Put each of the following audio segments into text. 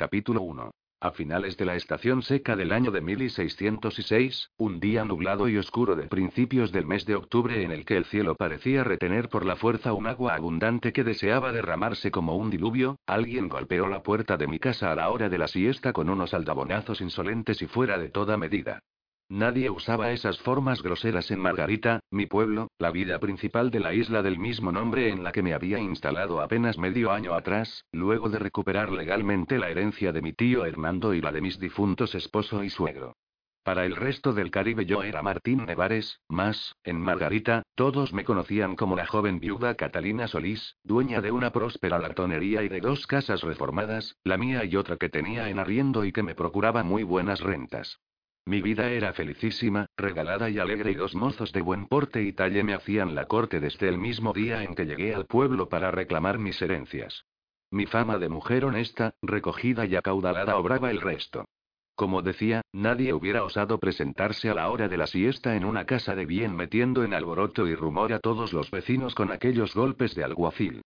Capítulo 1. A finales de la estación seca del año de 1606, un día nublado y oscuro de principios del mes de octubre en el que el cielo parecía retener por la fuerza un agua abundante que deseaba derramarse como un diluvio, alguien golpeó la puerta de mi casa a la hora de la siesta con unos aldabonazos insolentes y fuera de toda medida. Nadie usaba esas formas groseras en Margarita, mi pueblo, la vida principal de la isla del mismo nombre en la que me había instalado apenas medio año atrás, luego de recuperar legalmente la herencia de mi tío Hernando y la de mis difuntos esposo y suegro. Para el resto del Caribe yo era Martín Nevares, más, en Margarita, todos me conocían como la joven viuda Catalina Solís, dueña de una próspera latonería y de dos casas reformadas, la mía y otra que tenía en arriendo y que me procuraba muy buenas rentas. Mi vida era felicísima, regalada y alegre y dos mozos de buen porte y talle me hacían la corte desde el mismo día en que llegué al pueblo para reclamar mis herencias. Mi fama de mujer honesta, recogida y acaudalada obraba el resto. Como decía, nadie hubiera osado presentarse a la hora de la siesta en una casa de bien metiendo en alboroto y rumor a todos los vecinos con aquellos golpes de alguacil.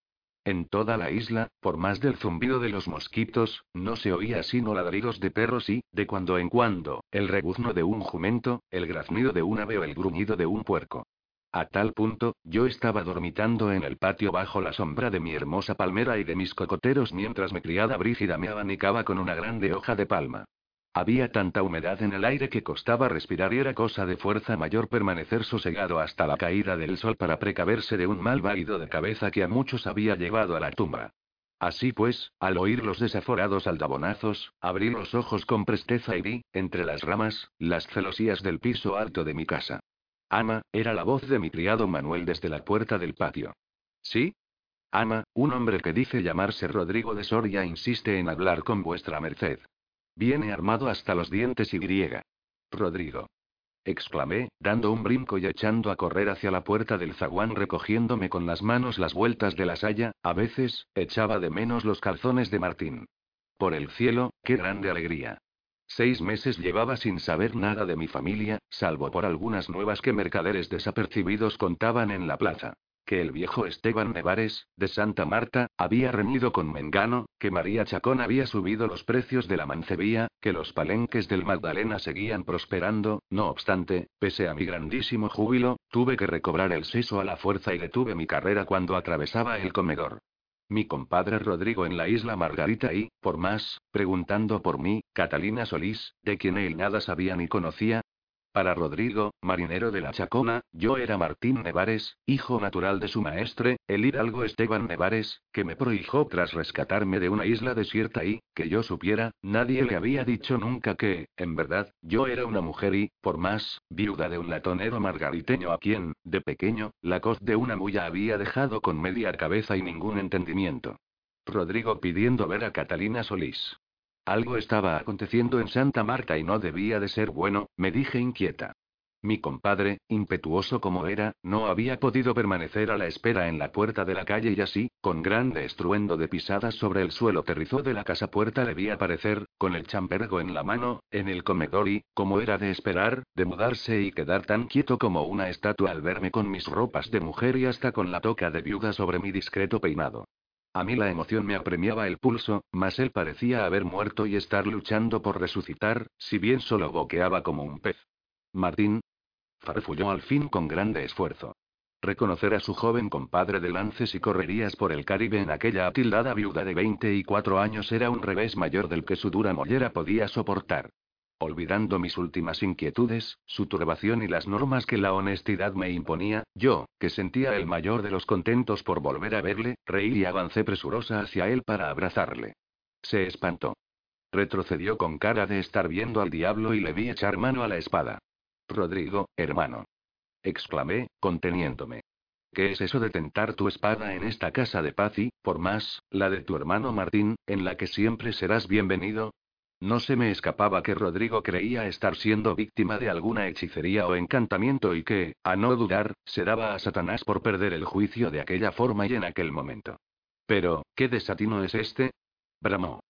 En toda la isla, por más del zumbido de los mosquitos, no se oía sino ladridos de perros y, de cuando en cuando, el rebuzno de un jumento, el graznido de un ave o el gruñido de un puerco. A tal punto, yo estaba dormitando en el patio bajo la sombra de mi hermosa palmera y de mis cocoteros mientras mi criada Brígida me abanicaba con una grande hoja de palma. Había tanta humedad en el aire que costaba respirar y era cosa de fuerza mayor permanecer sosegado hasta la caída del sol para precaverse de un mal vaído de cabeza que a muchos había llevado a la tumba. Así pues, al oír los desaforados aldabonazos, abrí los ojos con presteza y vi, entre las ramas, las celosías del piso alto de mi casa. Ama, era la voz de mi criado Manuel desde la puerta del patio. ¿Sí? Ama, un hombre que dice llamarse Rodrigo de Soria insiste en hablar con vuestra merced. Viene armado hasta los dientes y griega. Rodrigo. Exclamé, dando un brinco y echando a correr hacia la puerta del zaguán recogiéndome con las manos las vueltas de la saya, a veces, echaba de menos los calzones de Martín. Por el cielo, qué grande alegría. Seis meses llevaba sin saber nada de mi familia, salvo por algunas nuevas que mercaderes desapercibidos contaban en la plaza que el viejo Esteban Nevares, de Santa Marta, había reñido con Mengano, que María Chacón había subido los precios de la mancebía, que los palenques del Magdalena seguían prosperando, no obstante, pese a mi grandísimo júbilo, tuve que recobrar el seso a la fuerza y detuve mi carrera cuando atravesaba el comedor. Mi compadre Rodrigo en la isla Margarita y, por más, preguntando por mí, Catalina Solís, de quien él nada sabía ni conocía, para Rodrigo, marinero de la Chacona, yo era Martín Nevares, hijo natural de su maestre, el hidalgo Esteban Nevares, que me prohijó tras rescatarme de una isla desierta y, que yo supiera, nadie le había dicho nunca que, en verdad, yo era una mujer y, por más, viuda de un latonero margariteño a quien, de pequeño, la coz de una mulla había dejado con media cabeza y ningún entendimiento. Rodrigo pidiendo ver a Catalina Solís. Algo estaba aconteciendo en Santa Marta y no debía de ser bueno, me dije inquieta. Mi compadre, impetuoso como era, no había podido permanecer a la espera en la puerta de la calle y así, con grande estruendo de pisadas sobre el suelo aterrizó de la casa puerta le vi aparecer, con el champergo en la mano, en el comedor y, como era de esperar, de mudarse y quedar tan quieto como una estatua al verme con mis ropas de mujer y hasta con la toca de viuda sobre mi discreto peinado. A mí la emoción me apremiaba el pulso, mas él parecía haber muerto y estar luchando por resucitar, si bien solo boqueaba como un pez. Martín. Farfulló al fin con grande esfuerzo. Reconocer a su joven compadre de lances y correrías por el Caribe en aquella atildada viuda de 24 años era un revés mayor del que su dura mollera podía soportar. Olvidando mis últimas inquietudes, su turbación y las normas que la honestidad me imponía, yo, que sentía el mayor de los contentos por volver a verle, reí y avancé presurosa hacia él para abrazarle. Se espantó. Retrocedió con cara de estar viendo al diablo y le vi echar mano a la espada. Rodrigo, hermano. Exclamé, conteniéndome. ¿Qué es eso de tentar tu espada en esta casa de paz y, por más, la de tu hermano Martín, en la que siempre serás bienvenido? No se me escapaba que Rodrigo creía estar siendo víctima de alguna hechicería o encantamiento y que, a no dudar, se daba a Satanás por perder el juicio de aquella forma y en aquel momento. Pero, ¿qué desatino es este? bramó.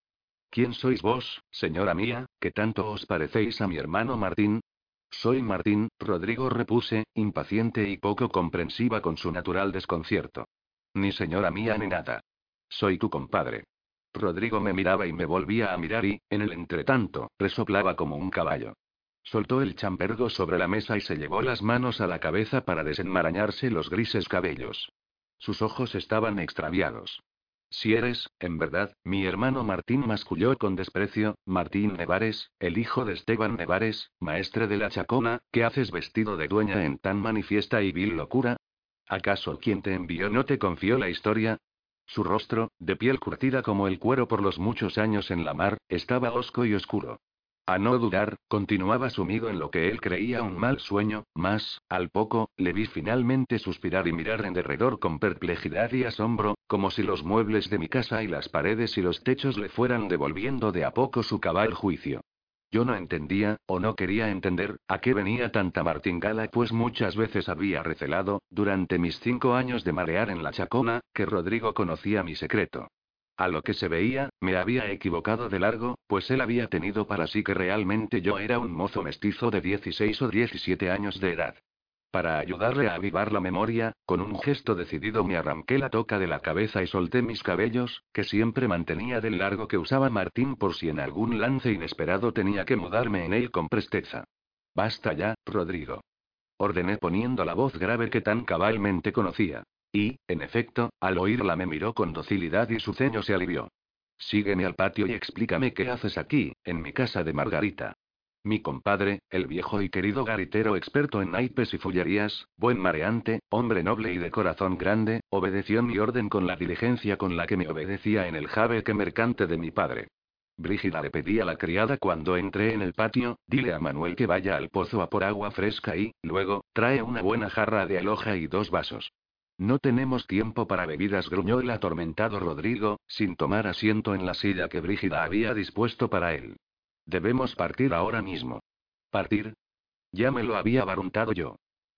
¿Quién sois vos, señora mía, que tanto os parecéis a mi hermano Martín? Soy Martín, Rodrigo repuse, impaciente y poco comprensiva con su natural desconcierto. Ni señora mía ni nada. Soy tu compadre. Rodrigo me miraba y me volvía a mirar y, en el entretanto, resoplaba como un caballo. Soltó el chambergo sobre la mesa y se llevó las manos a la cabeza para desenmarañarse los grises cabellos. Sus ojos estaban extraviados. Si eres, en verdad, mi hermano Martín masculló con desprecio, Martín Nevares, el hijo de Esteban Nevares, maestre de la Chacona, ¿qué haces vestido de dueña en tan manifiesta y vil locura? ¿Acaso quien te envió no te confió la historia? Su rostro, de piel curtida como el cuero por los muchos años en la mar, estaba hosco y oscuro. A no dudar, continuaba sumido en lo que él creía un mal sueño, mas, al poco, le vi finalmente suspirar y mirar en derredor con perplejidad y asombro, como si los muebles de mi casa y las paredes y los techos le fueran devolviendo de a poco su cabal juicio. Yo no entendía, o no quería entender, a qué venía tanta martingala, pues muchas veces había recelado, durante mis cinco años de marear en la chacona, que Rodrigo conocía mi secreto. A lo que se veía, me había equivocado de largo, pues él había tenido para sí que realmente yo era un mozo mestizo de 16 o 17 años de edad. Para ayudarle a avivar la memoria, con un gesto decidido me arranqué la toca de la cabeza y solté mis cabellos, que siempre mantenía del largo que usaba Martín por si en algún lance inesperado tenía que mudarme en él con presteza. Basta ya, Rodrigo. Ordené poniendo la voz grave que tan cabalmente conocía. Y, en efecto, al oírla me miró con docilidad y su ceño se alivió. Sígueme al patio y explícame qué haces aquí, en mi casa de Margarita. Mi compadre, el viejo y querido garitero experto en naipes y fullerías, buen mareante, hombre noble y de corazón grande, obedeció mi orden con la diligencia con la que me obedecía en el que mercante de mi padre. Brígida le pedí a la criada cuando entré en el patio, dile a Manuel que vaya al pozo a por agua fresca y, luego, trae una buena jarra de aloja y dos vasos. No tenemos tiempo para bebidas, gruñó el atormentado Rodrigo, sin tomar asiento en la silla que Brígida había dispuesto para él. Debemos partir ahora mismo. ¿Partir? Ya me lo había baruntado yo.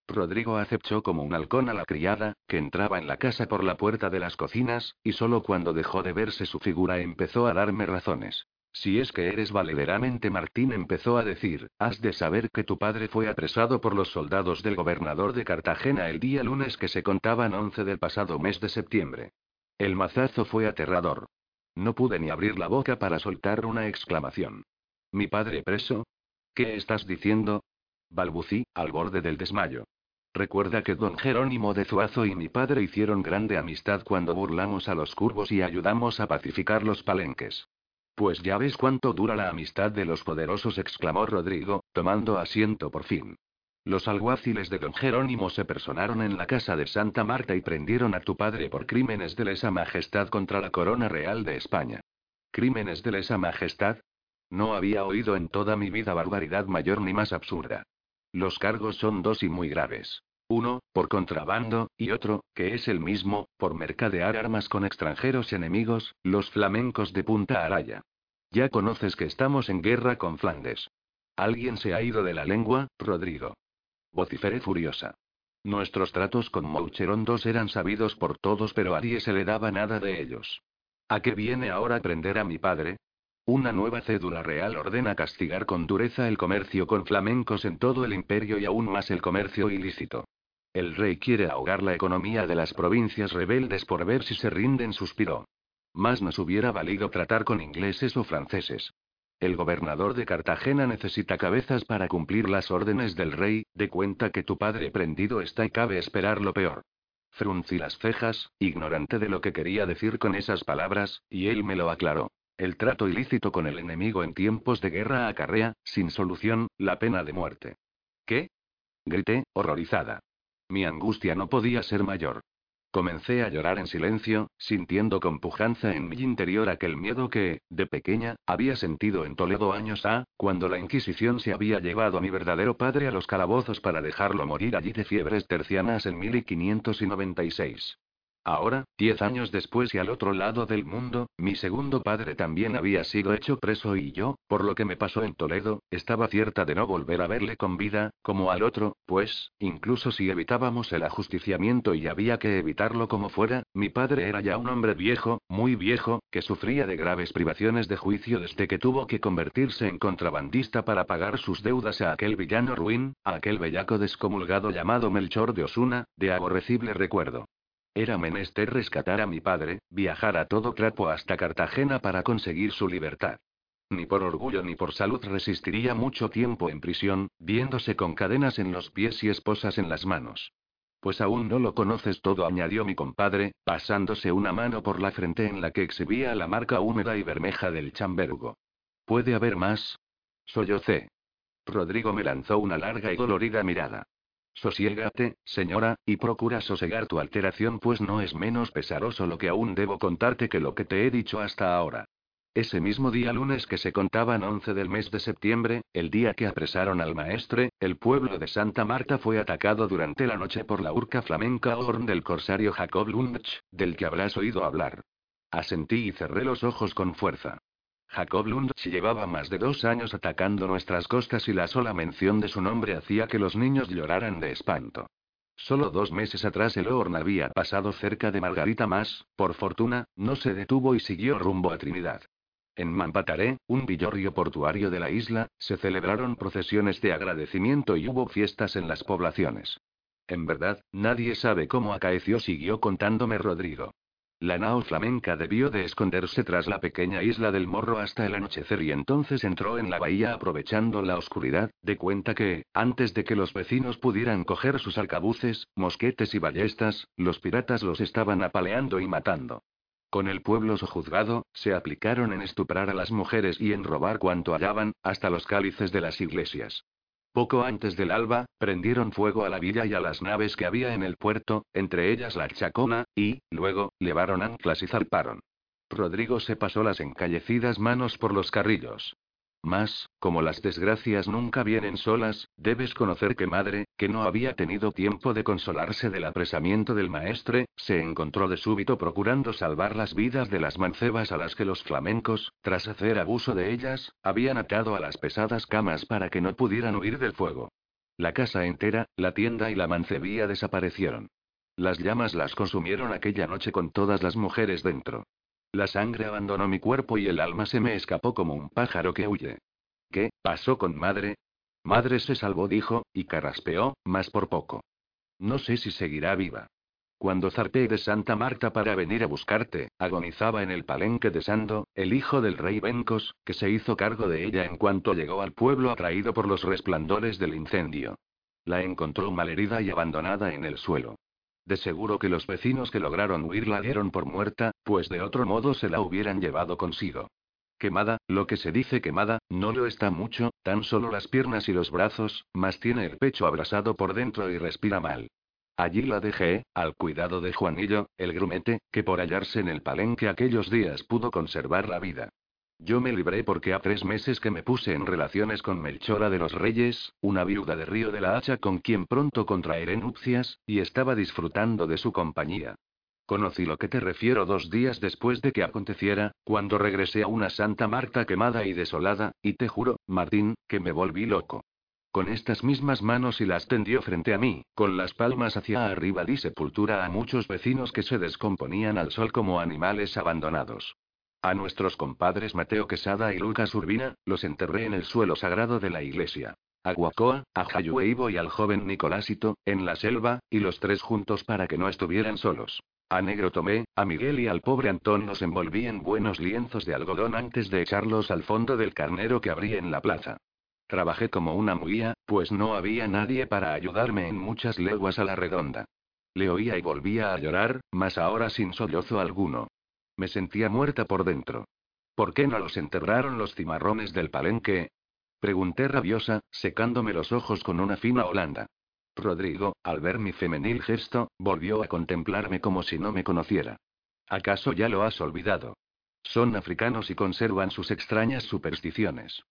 Rodrigo aceptó como un halcón a la criada, que entraba en la casa por la puerta de las cocinas, y solo cuando dejó de verse su figura empezó a darme razones. Si es que eres valederamente Martín empezó a decir, has de saber que tu padre fue apresado por los soldados del gobernador de Cartagena el día lunes que se contaban 11 del pasado mes de septiembre. El mazazo fue aterrador. No pude ni abrir la boca para soltar una exclamación. ¿Mi padre preso? ¿Qué estás diciendo? Balbucí, al borde del desmayo. Recuerda que don Jerónimo de Zuazo y mi padre hicieron grande amistad cuando burlamos a los curvos y ayudamos a pacificar los palenques. Pues ya ves cuánto dura la amistad de los poderosos, exclamó Rodrigo, tomando asiento por fin. Los alguaciles de don Jerónimo se personaron en la casa de Santa Marta y prendieron a tu padre por crímenes de lesa majestad contra la corona real de España. ¿Crímenes de lesa majestad? No había oído en toda mi vida barbaridad mayor ni más absurda. Los cargos son dos y muy graves. Uno, por contrabando, y otro, que es el mismo, por mercadear armas con extranjeros enemigos, los flamencos de Punta Araya. Ya conoces que estamos en guerra con Flandes. Alguien se ha ido de la lengua, Rodrigo. Vociferé furiosa. Nuestros tratos con Moucherondos eran sabidos por todos, pero a nadie se le daba nada de ellos. ¿A qué viene ahora prender a mi padre? Una nueva cédula real ordena castigar con dureza el comercio con flamencos en todo el imperio y aún más el comercio ilícito. El rey quiere ahogar la economía de las provincias rebeldes por ver si se rinden, suspiró. Más nos hubiera valido tratar con ingleses o franceses. El gobernador de Cartagena necesita cabezas para cumplir las órdenes del rey, de cuenta que tu padre prendido está y cabe esperar lo peor. Fruncí las cejas, ignorante de lo que quería decir con esas palabras, y él me lo aclaró. El trato ilícito con el enemigo en tiempos de guerra acarrea, sin solución, la pena de muerte. ¿Qué? Grité, horrorizada. Mi angustia no podía ser mayor. Comencé a llorar en silencio, sintiendo con pujanza en mi interior aquel miedo que, de pequeña, había sentido en Toledo años A, cuando la Inquisición se había llevado a mi verdadero padre a los calabozos para dejarlo morir allí de fiebres tercianas en 1596. Ahora, diez años después y al otro lado del mundo, mi segundo padre también había sido hecho preso y yo, por lo que me pasó en Toledo, estaba cierta de no volver a verle con vida, como al otro, pues, incluso si evitábamos el ajusticiamiento y había que evitarlo como fuera, mi padre era ya un hombre viejo, muy viejo, que sufría de graves privaciones de juicio desde que tuvo que convertirse en contrabandista para pagar sus deudas a aquel villano ruin, a aquel bellaco descomulgado llamado Melchor de Osuna, de aborrecible recuerdo. Era menester rescatar a mi padre, viajar a todo trapo hasta Cartagena para conseguir su libertad. Ni por orgullo ni por salud resistiría mucho tiempo en prisión, viéndose con cadenas en los pies y esposas en las manos. Pues aún no lo conoces todo, añadió mi compadre, pasándose una mano por la frente en la que exhibía la marca húmeda y bermeja del chambergo. ¿Puede haber más? Sollocé. Rodrigo me lanzó una larga y dolorida mirada. Sosiégate, señora, y procura sosegar tu alteración, pues no es menos pesaroso lo que aún debo contarte que lo que te he dicho hasta ahora. Ese mismo día lunes que se contaban 11 del mes de septiembre, el día que apresaron al maestre, el pueblo de Santa Marta fue atacado durante la noche por la urca flamenca Horn del corsario Jacob Lundch, del que habrás oído hablar. Asentí y cerré los ojos con fuerza. Jacob Lundch llevaba más de dos años atacando nuestras costas y la sola mención de su nombre hacía que los niños lloraran de espanto. Solo dos meses atrás el Horn había pasado cerca de Margarita más, por fortuna, no se detuvo y siguió rumbo a Trinidad. En Mampataré, un villorrio portuario de la isla, se celebraron procesiones de agradecimiento y hubo fiestas en las poblaciones. En verdad, nadie sabe cómo acaeció, siguió contándome Rodrigo. La nao flamenca debió de esconderse tras la pequeña isla del Morro hasta el anochecer y entonces entró en la bahía aprovechando la oscuridad, de cuenta que, antes de que los vecinos pudieran coger sus arcabuces, mosquetes y ballestas, los piratas los estaban apaleando y matando. Con el pueblo sojuzgado, se aplicaron en estuprar a las mujeres y en robar cuanto hallaban, hasta los cálices de las iglesias. Poco antes del alba, prendieron fuego a la villa y a las naves que había en el puerto, entre ellas la Chacona, y, luego, levaron anclas y zarparon. Rodrigo se pasó las encallecidas manos por los carrillos. Mas, como las desgracias nunca vienen solas, debes conocer que madre, que no había tenido tiempo de consolarse del apresamiento del maestre, se encontró de súbito procurando salvar las vidas de las mancebas a las que los flamencos, tras hacer abuso de ellas, habían atado a las pesadas camas para que no pudieran huir del fuego. La casa entera, la tienda y la mancebía desaparecieron. Las llamas las consumieron aquella noche con todas las mujeres dentro. La sangre abandonó mi cuerpo y el alma se me escapó como un pájaro que huye. ¿Qué pasó con madre? Madre se salvó, dijo, y carraspeó, más por poco. No sé si seguirá viva. Cuando zarpé de Santa Marta para venir a buscarte, agonizaba en el palenque de Sando, el hijo del rey Bencos, que se hizo cargo de ella en cuanto llegó al pueblo atraído por los resplandores del incendio. La encontró malherida y abandonada en el suelo. De seguro que los vecinos que lograron huir la dieron por muerta, pues de otro modo se la hubieran llevado consigo. Quemada, lo que se dice quemada, no lo está mucho, tan solo las piernas y los brazos, mas tiene el pecho abrasado por dentro y respira mal. Allí la dejé, al cuidado de Juanillo, el grumete, que por hallarse en el palenque aquellos días pudo conservar la vida. Yo me libré porque a tres meses que me puse en relaciones con Melchora de los Reyes, una viuda de Río de la Hacha con quien pronto contraeré nupcias, y estaba disfrutando de su compañía. Conocí lo que te refiero dos días después de que aconteciera, cuando regresé a una Santa Marta quemada y desolada, y te juro, Martín, que me volví loco. Con estas mismas manos y las tendió frente a mí, con las palmas hacia arriba di sepultura a muchos vecinos que se descomponían al sol como animales abandonados. A nuestros compadres Mateo Quesada y Lucas Urbina, los enterré en el suelo sagrado de la iglesia. A Guacoa, a Jayueibo y al joven Nicolásito, en la selva, y los tres juntos para que no estuvieran solos. A Negro Tomé, a Miguel y al pobre Antón los envolví en buenos lienzos de algodón antes de echarlos al fondo del carnero que abrí en la plaza. Trabajé como una muía, pues no había nadie para ayudarme en muchas leguas a la redonda. Le oía y volvía a llorar, mas ahora sin sollozo alguno. Me sentía muerta por dentro. ¿Por qué no los enterraron los cimarrones del palenque? Pregunté rabiosa, secándome los ojos con una fina holanda. Rodrigo, al ver mi femenil gesto, volvió a contemplarme como si no me conociera. ¿Acaso ya lo has olvidado? Son africanos y conservan sus extrañas supersticiones.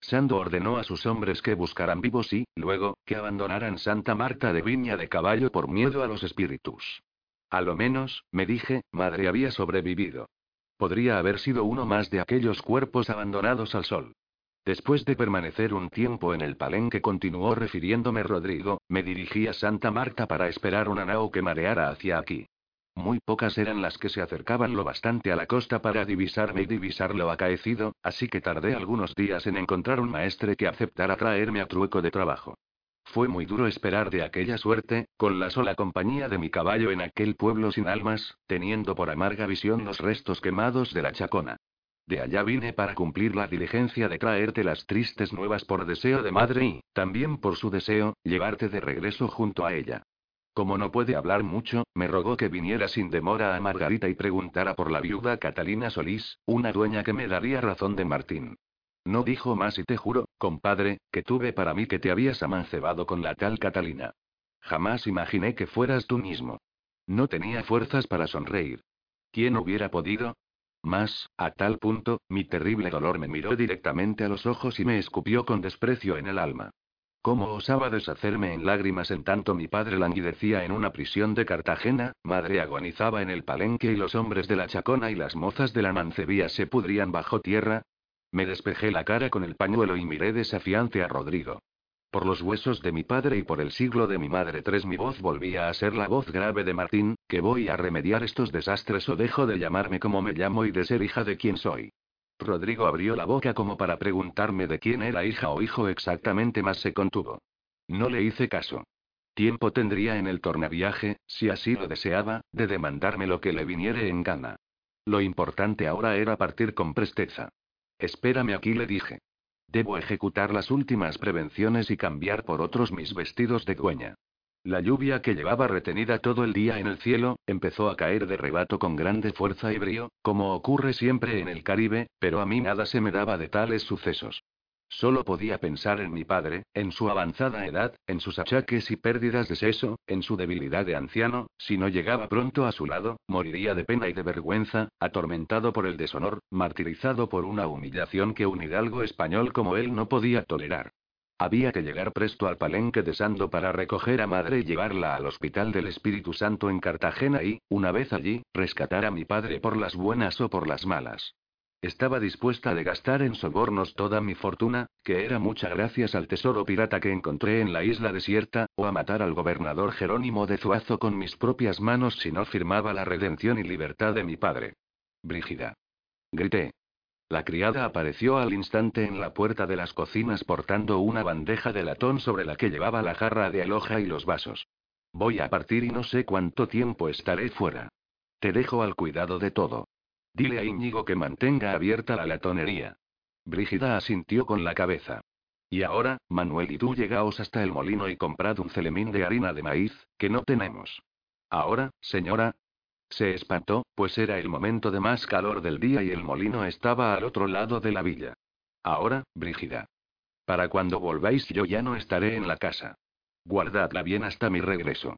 Sando ordenó a sus hombres que buscaran vivos y, luego, que abandonaran Santa Marta de Viña de Caballo por miedo a los espíritus. A lo menos, me dije, madre había sobrevivido. Podría haber sido uno más de aquellos cuerpos abandonados al sol. Después de permanecer un tiempo en el palenque, continuó refiriéndome Rodrigo, me dirigí a Santa Marta para esperar una nao que mareara hacia aquí. Muy pocas eran las que se acercaban lo bastante a la costa para divisarme y divisar lo acaecido, así que tardé algunos días en encontrar un maestre que aceptara traerme a trueco de trabajo. Fue muy duro esperar de aquella suerte, con la sola compañía de mi caballo en aquel pueblo sin almas, teniendo por amarga visión los restos quemados de la chacona. De allá vine para cumplir la diligencia de traerte las tristes nuevas por deseo de madre y, también por su deseo, llevarte de regreso junto a ella. Como no puede hablar mucho, me rogó que viniera sin demora a Margarita y preguntara por la viuda Catalina Solís, una dueña que me daría razón de Martín. No dijo más y te juro, compadre, que tuve para mí que te habías amancebado con la tal Catalina. Jamás imaginé que fueras tú mismo. No tenía fuerzas para sonreír. ¿Quién hubiera podido? Más, a tal punto, mi terrible dolor me miró directamente a los ojos y me escupió con desprecio en el alma. ¿Cómo osaba deshacerme en lágrimas en tanto mi padre languidecía en una prisión de Cartagena, madre agonizaba en el palenque y los hombres de la chacona y las mozas de la mancebía se pudrían bajo tierra? Me despejé la cara con el pañuelo y miré desafiante a Rodrigo. Por los huesos de mi padre y por el siglo de mi madre tres mi voz volvía a ser la voz grave de Martín, que voy a remediar estos desastres o dejo de llamarme como me llamo y de ser hija de quien soy. Rodrigo abrió la boca como para preguntarme de quién era hija o hijo exactamente, más se contuvo. No le hice caso. Tiempo tendría en el tornaviaje, si así lo deseaba, de demandarme lo que le viniere en gana. Lo importante ahora era partir con presteza. Espérame aquí, le dije. Debo ejecutar las últimas prevenciones y cambiar por otros mis vestidos de dueña. La lluvia que llevaba retenida todo el día en el cielo, empezó a caer de rebato con grande fuerza y brío, como ocurre siempre en el Caribe, pero a mí nada se me daba de tales sucesos. Solo podía pensar en mi padre, en su avanzada edad, en sus achaques y pérdidas de seso, en su debilidad de anciano, si no llegaba pronto a su lado, moriría de pena y de vergüenza, atormentado por el deshonor, martirizado por una humillación que un hidalgo español como él no podía tolerar. Había que llegar presto al palenque de Sando para recoger a madre y llevarla al Hospital del Espíritu Santo en Cartagena y, una vez allí, rescatar a mi padre por las buenas o por las malas. Estaba dispuesta de gastar en sobornos toda mi fortuna, que era mucha gracias al tesoro pirata que encontré en la isla desierta, o a matar al gobernador Jerónimo de Zuazo con mis propias manos si no firmaba la redención y libertad de mi padre. Brígida. Grité. La criada apareció al instante en la puerta de las cocinas portando una bandeja de latón sobre la que llevaba la jarra de aloja y los vasos. Voy a partir y no sé cuánto tiempo estaré fuera. Te dejo al cuidado de todo. Dile a Íñigo que mantenga abierta la latonería. Brígida asintió con la cabeza. Y ahora, Manuel y tú llegaos hasta el molino y comprad un celemín de harina de maíz, que no tenemos. Ahora, señora. Se espantó, pues era el momento de más calor del día y el molino estaba al otro lado de la villa. Ahora, Brígida. Para cuando volváis yo ya no estaré en la casa. Guardadla bien hasta mi regreso.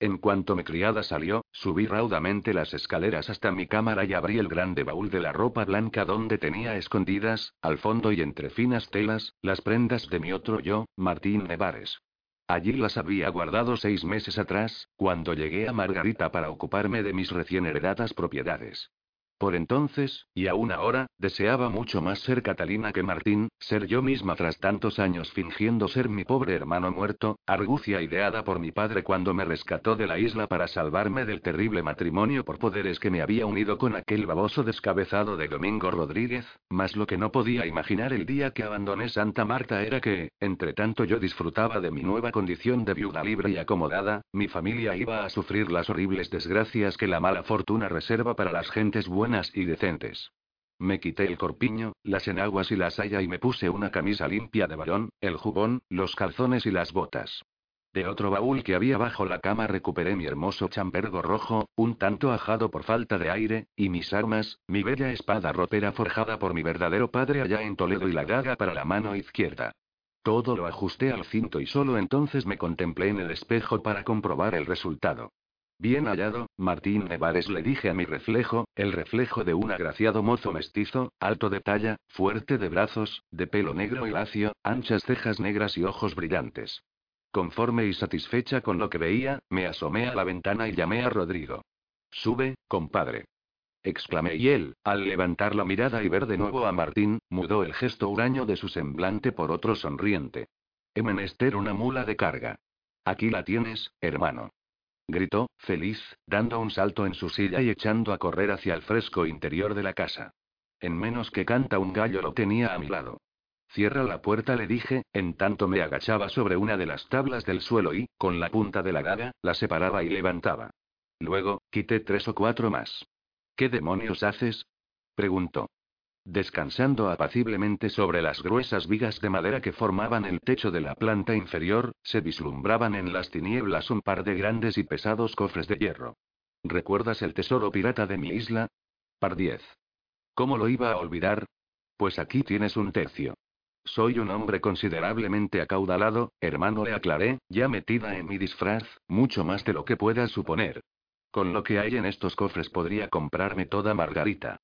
En cuanto mi criada salió, subí raudamente las escaleras hasta mi cámara y abrí el grande baúl de la ropa blanca donde tenía escondidas, al fondo y entre finas telas, las prendas de mi otro yo, Martín Nevares. Allí las había guardado seis meses atrás, cuando llegué a Margarita para ocuparme de mis recién heredadas propiedades. Por entonces, y aún ahora, deseaba mucho más ser Catalina que Martín, ser yo misma tras tantos años fingiendo ser mi pobre hermano muerto, argucia ideada por mi padre cuando me rescató de la isla para salvarme del terrible matrimonio por poderes que me había unido con aquel baboso descabezado de Domingo Rodríguez, mas lo que no podía imaginar el día que abandoné Santa Marta era que, entre tanto yo disfrutaba de mi nueva condición de viuda libre y acomodada, mi familia iba a sufrir las horribles desgracias que la mala fortuna reserva para las gentes buenas y decentes. Me quité el corpiño, las enaguas y la saya y me puse una camisa limpia de varón, el jubón, los calzones y las botas. De otro baúl que había bajo la cama recuperé mi hermoso chambergo rojo, un tanto ajado por falta de aire, y mis armas, mi bella espada ropera forjada por mi verdadero padre allá en Toledo y la daga para la mano izquierda. Todo lo ajusté al cinto y solo entonces me contemplé en el espejo para comprobar el resultado. Bien hallado, Martín Nevares le dije a mi reflejo, el reflejo de un agraciado mozo mestizo, alto de talla, fuerte de brazos, de pelo negro y lacio, anchas cejas negras y ojos brillantes. Conforme y satisfecha con lo que veía, me asomé a la ventana y llamé a Rodrigo. Sube, compadre. Exclamé y él, al levantar la mirada y ver de nuevo a Martín, mudó el gesto huraño de su semblante por otro sonriente. He menester una mula de carga. Aquí la tienes, hermano gritó, feliz, dando un salto en su silla y echando a correr hacia el fresco interior de la casa. En menos que canta un gallo lo tenía a mi lado. Cierra la puerta, le dije, en tanto me agachaba sobre una de las tablas del suelo y, con la punta de la daga, la separaba y levantaba. Luego, quité tres o cuatro más. ¿Qué demonios haces? preguntó. Descansando apaciblemente sobre las gruesas vigas de madera que formaban el techo de la planta inferior, se vislumbraban en las tinieblas un par de grandes y pesados cofres de hierro. ¿Recuerdas el tesoro pirata de mi isla? Par. ¿Cómo lo iba a olvidar? Pues aquí tienes un tercio. Soy un hombre considerablemente acaudalado, hermano, le aclaré, ya metida en mi disfraz, mucho más de lo que puedas suponer. Con lo que hay en estos cofres podría comprarme toda Margarita.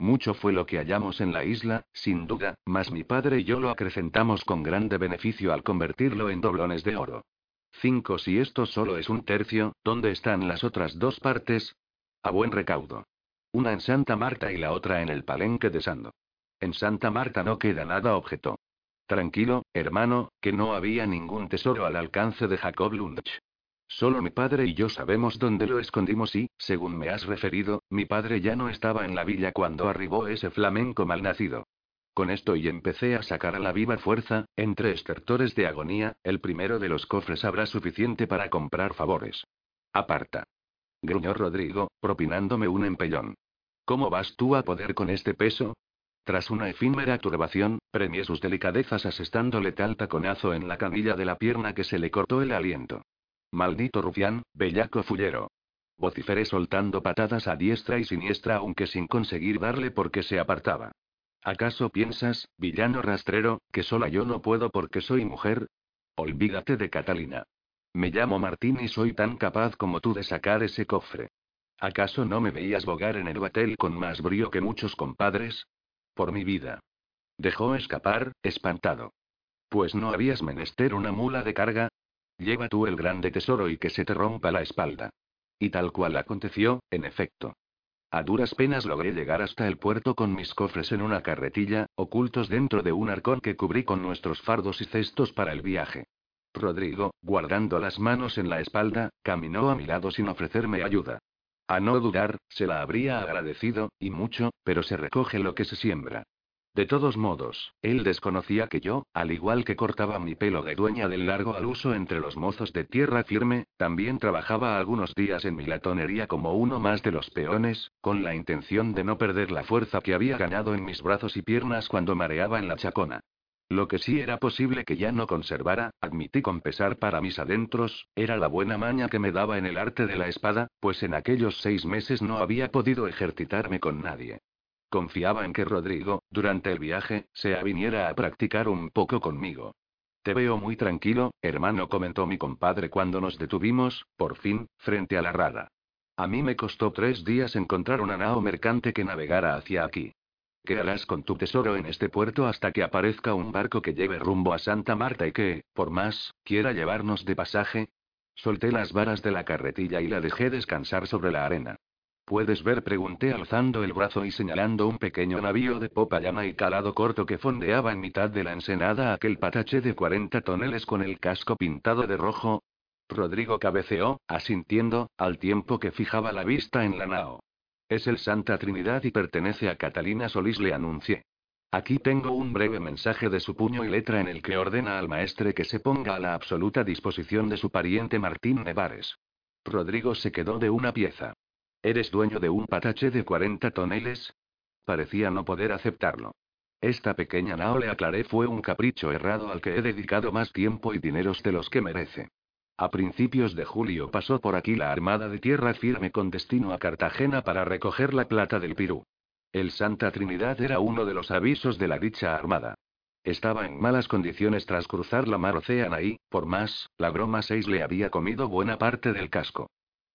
Mucho fue lo que hallamos en la isla, sin duda, mas mi padre y yo lo acrecentamos con grande beneficio al convertirlo en doblones de oro. Cinco si esto solo es un tercio, ¿dónde están las otras dos partes? A buen recaudo. Una en Santa Marta y la otra en el palenque de Sando. En Santa Marta no queda nada, objetó. Tranquilo, hermano, que no había ningún tesoro al alcance de Jacob Lundch. Solo mi padre y yo sabemos dónde lo escondimos y, según me has referido, mi padre ya no estaba en la villa cuando arribó ese flamenco malnacido. Con esto y empecé a sacar a la viva fuerza, entre estertores de agonía, el primero de los cofres habrá suficiente para comprar favores. Aparta. Gruñó Rodrigo, propinándome un empellón. ¿Cómo vas tú a poder con este peso? Tras una efímera turbación, premié sus delicadezas asestándole tal taconazo en la canilla de la pierna que se le cortó el aliento. Maldito rufián, bellaco fullero. Vociferé soltando patadas a diestra y siniestra aunque sin conseguir darle porque se apartaba. ¿Acaso piensas, villano rastrero, que sola yo no puedo porque soy mujer? Olvídate de Catalina. Me llamo Martín y soy tan capaz como tú de sacar ese cofre. ¿Acaso no me veías bogar en el batel con más brío que muchos compadres? Por mi vida. Dejó escapar, espantado. Pues no habías menester una mula de carga, Lleva tú el grande tesoro y que se te rompa la espalda. Y tal cual aconteció, en efecto. A duras penas logré llegar hasta el puerto con mis cofres en una carretilla, ocultos dentro de un arcón que cubrí con nuestros fardos y cestos para el viaje. Rodrigo, guardando las manos en la espalda, caminó a mi lado sin ofrecerme ayuda. A no dudar, se la habría agradecido, y mucho, pero se recoge lo que se siembra. De todos modos, él desconocía que yo, al igual que cortaba mi pelo de dueña del largo al uso entre los mozos de tierra firme, también trabajaba algunos días en mi latonería como uno más de los peones, con la intención de no perder la fuerza que había ganado en mis brazos y piernas cuando mareaba en la chacona. Lo que sí era posible que ya no conservara, admití con pesar para mis adentros, era la buena maña que me daba en el arte de la espada, pues en aquellos seis meses no había podido ejercitarme con nadie. Confiaba en que Rodrigo, durante el viaje, se aviniera a practicar un poco conmigo. Te veo muy tranquilo, hermano, comentó mi compadre cuando nos detuvimos, por fin, frente a la rada. A mí me costó tres días encontrar una nao mercante que navegara hacia aquí. ¿Qué harás con tu tesoro en este puerto hasta que aparezca un barco que lleve rumbo a Santa Marta y que, por más, quiera llevarnos de pasaje? Solté las varas de la carretilla y la dejé descansar sobre la arena. ¿Puedes ver? pregunté alzando el brazo y señalando un pequeño navío de popa llana y calado corto que fondeaba en mitad de la ensenada aquel patache de 40 toneles con el casco pintado de rojo. Rodrigo cabeceó, asintiendo, al tiempo que fijaba la vista en la nao. Es el Santa Trinidad y pertenece a Catalina Solís, le anuncié. Aquí tengo un breve mensaje de su puño y letra en el que ordena al maestre que se ponga a la absoluta disposición de su pariente Martín Nevares. Rodrigo se quedó de una pieza. ¿Eres dueño de un patache de 40 toneles? Parecía no poder aceptarlo. Esta pequeña nao le aclaré fue un capricho errado al que he dedicado más tiempo y dineros de los que merece. A principios de julio pasó por aquí la Armada de Tierra Firme con destino a Cartagena para recoger la plata del Pirú. El Santa Trinidad era uno de los avisos de la dicha armada. Estaba en malas condiciones tras cruzar la mar Océana y, por más, la broma 6 le había comido buena parte del casco.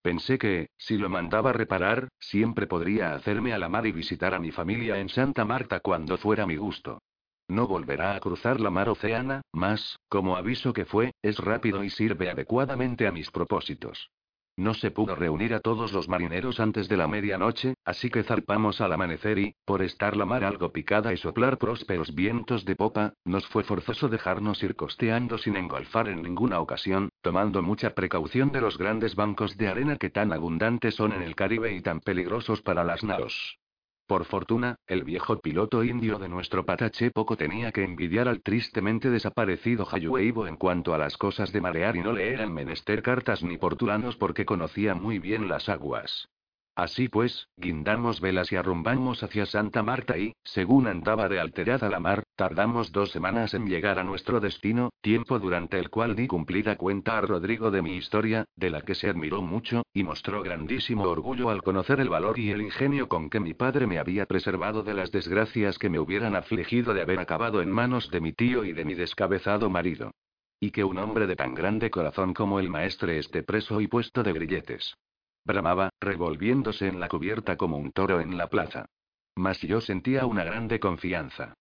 Pensé que, si lo mandaba reparar, siempre podría hacerme a la mar y visitar a mi familia en Santa Marta cuando fuera mi gusto. No volverá a cruzar la mar Oceana, más, como aviso que fue, es rápido y sirve adecuadamente a mis propósitos. No se pudo reunir a todos los marineros antes de la medianoche, así que zarpamos al amanecer y, por estar la mar algo picada y soplar prósperos vientos de popa, nos fue forzoso dejarnos ir costeando sin engolfar en ninguna ocasión, tomando mucha precaución de los grandes bancos de arena que tan abundantes son en el Caribe y tan peligrosos para las naos. Por fortuna, el viejo piloto indio de nuestro patache poco tenía que envidiar al tristemente desaparecido Hayueibo en cuanto a las cosas de marear y no le eran menester cartas ni portulanos porque conocía muy bien las aguas. Así pues, guindamos velas y arrumbamos hacia Santa Marta y, según andaba de alterada la mar, tardamos dos semanas en llegar a nuestro destino, tiempo durante el cual di cumplida cuenta a Rodrigo de mi historia, de la que se admiró mucho, y mostró grandísimo orgullo al conocer el valor y el ingenio con que mi padre me había preservado de las desgracias que me hubieran afligido de haber acabado en manos de mi tío y de mi descabezado marido. Y que un hombre de tan grande corazón como el maestre esté preso y puesto de grilletes bramaba, revolviéndose en la cubierta como un toro en la plaza. Mas yo sentía una grande confianza.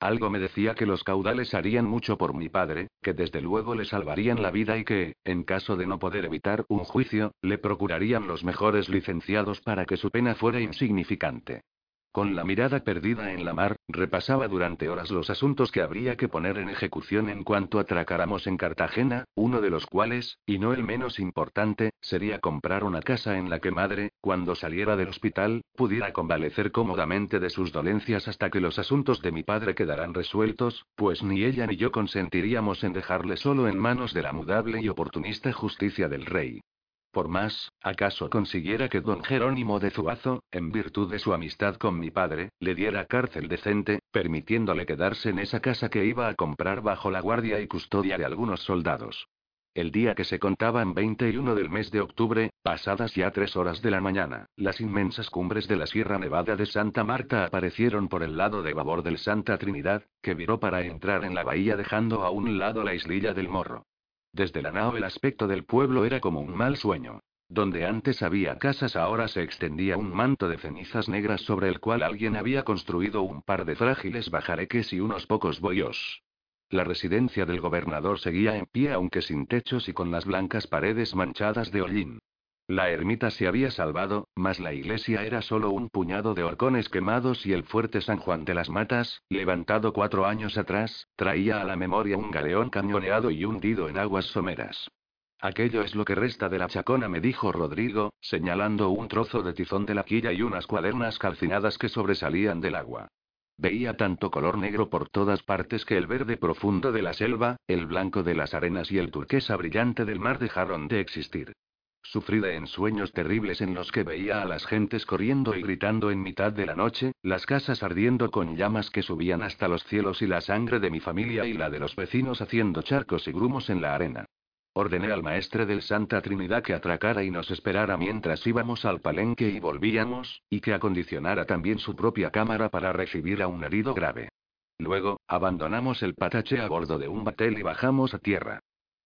Algo me decía que los caudales harían mucho por mi padre, que desde luego le salvarían la vida y que, en caso de no poder evitar un juicio, le procurarían los mejores licenciados para que su pena fuera insignificante. Con la mirada perdida en la mar, repasaba durante horas los asuntos que habría que poner en ejecución en cuanto atracáramos en Cartagena, uno de los cuales, y no el menos importante, sería comprar una casa en la que madre, cuando saliera del hospital, pudiera convalecer cómodamente de sus dolencias hasta que los asuntos de mi padre quedaran resueltos, pues ni ella ni yo consentiríamos en dejarle solo en manos de la mudable y oportunista justicia del rey. Por más, acaso consiguiera que don Jerónimo de Zuazo, en virtud de su amistad con mi padre, le diera cárcel decente, permitiéndole quedarse en esa casa que iba a comprar bajo la guardia y custodia de algunos soldados. El día que se contaba en 21 del mes de octubre, pasadas ya tres horas de la mañana, las inmensas cumbres de la Sierra Nevada de Santa Marta aparecieron por el lado de babor del Santa Trinidad, que viró para entrar en la bahía dejando a un lado la islilla del Morro. Desde la nao el aspecto del pueblo era como un mal sueño. Donde antes había casas ahora se extendía un manto de cenizas negras sobre el cual alguien había construido un par de frágiles bajareques y unos pocos boyos. La residencia del gobernador seguía en pie aunque sin techos y con las blancas paredes manchadas de hollín. La ermita se había salvado, mas la iglesia era solo un puñado de horcones quemados y el fuerte San Juan de las Matas, levantado cuatro años atrás, traía a la memoria un galeón cañoneado y hundido en aguas someras. Aquello es lo que resta de la chacona, me dijo Rodrigo, señalando un trozo de tizón de la quilla y unas cuadernas calcinadas que sobresalían del agua. Veía tanto color negro por todas partes que el verde profundo de la selva, el blanco de las arenas y el turquesa brillante del mar dejaron de existir. Sufrí de ensueños terribles en los que veía a las gentes corriendo y gritando en mitad de la noche, las casas ardiendo con llamas que subían hasta los cielos y la sangre de mi familia y la de los vecinos haciendo charcos y grumos en la arena. Ordené al maestre del Santa Trinidad que atracara y nos esperara mientras íbamos al palenque y volvíamos, y que acondicionara también su propia cámara para recibir a un herido grave. Luego, abandonamos el patache a bordo de un batel y bajamos a tierra.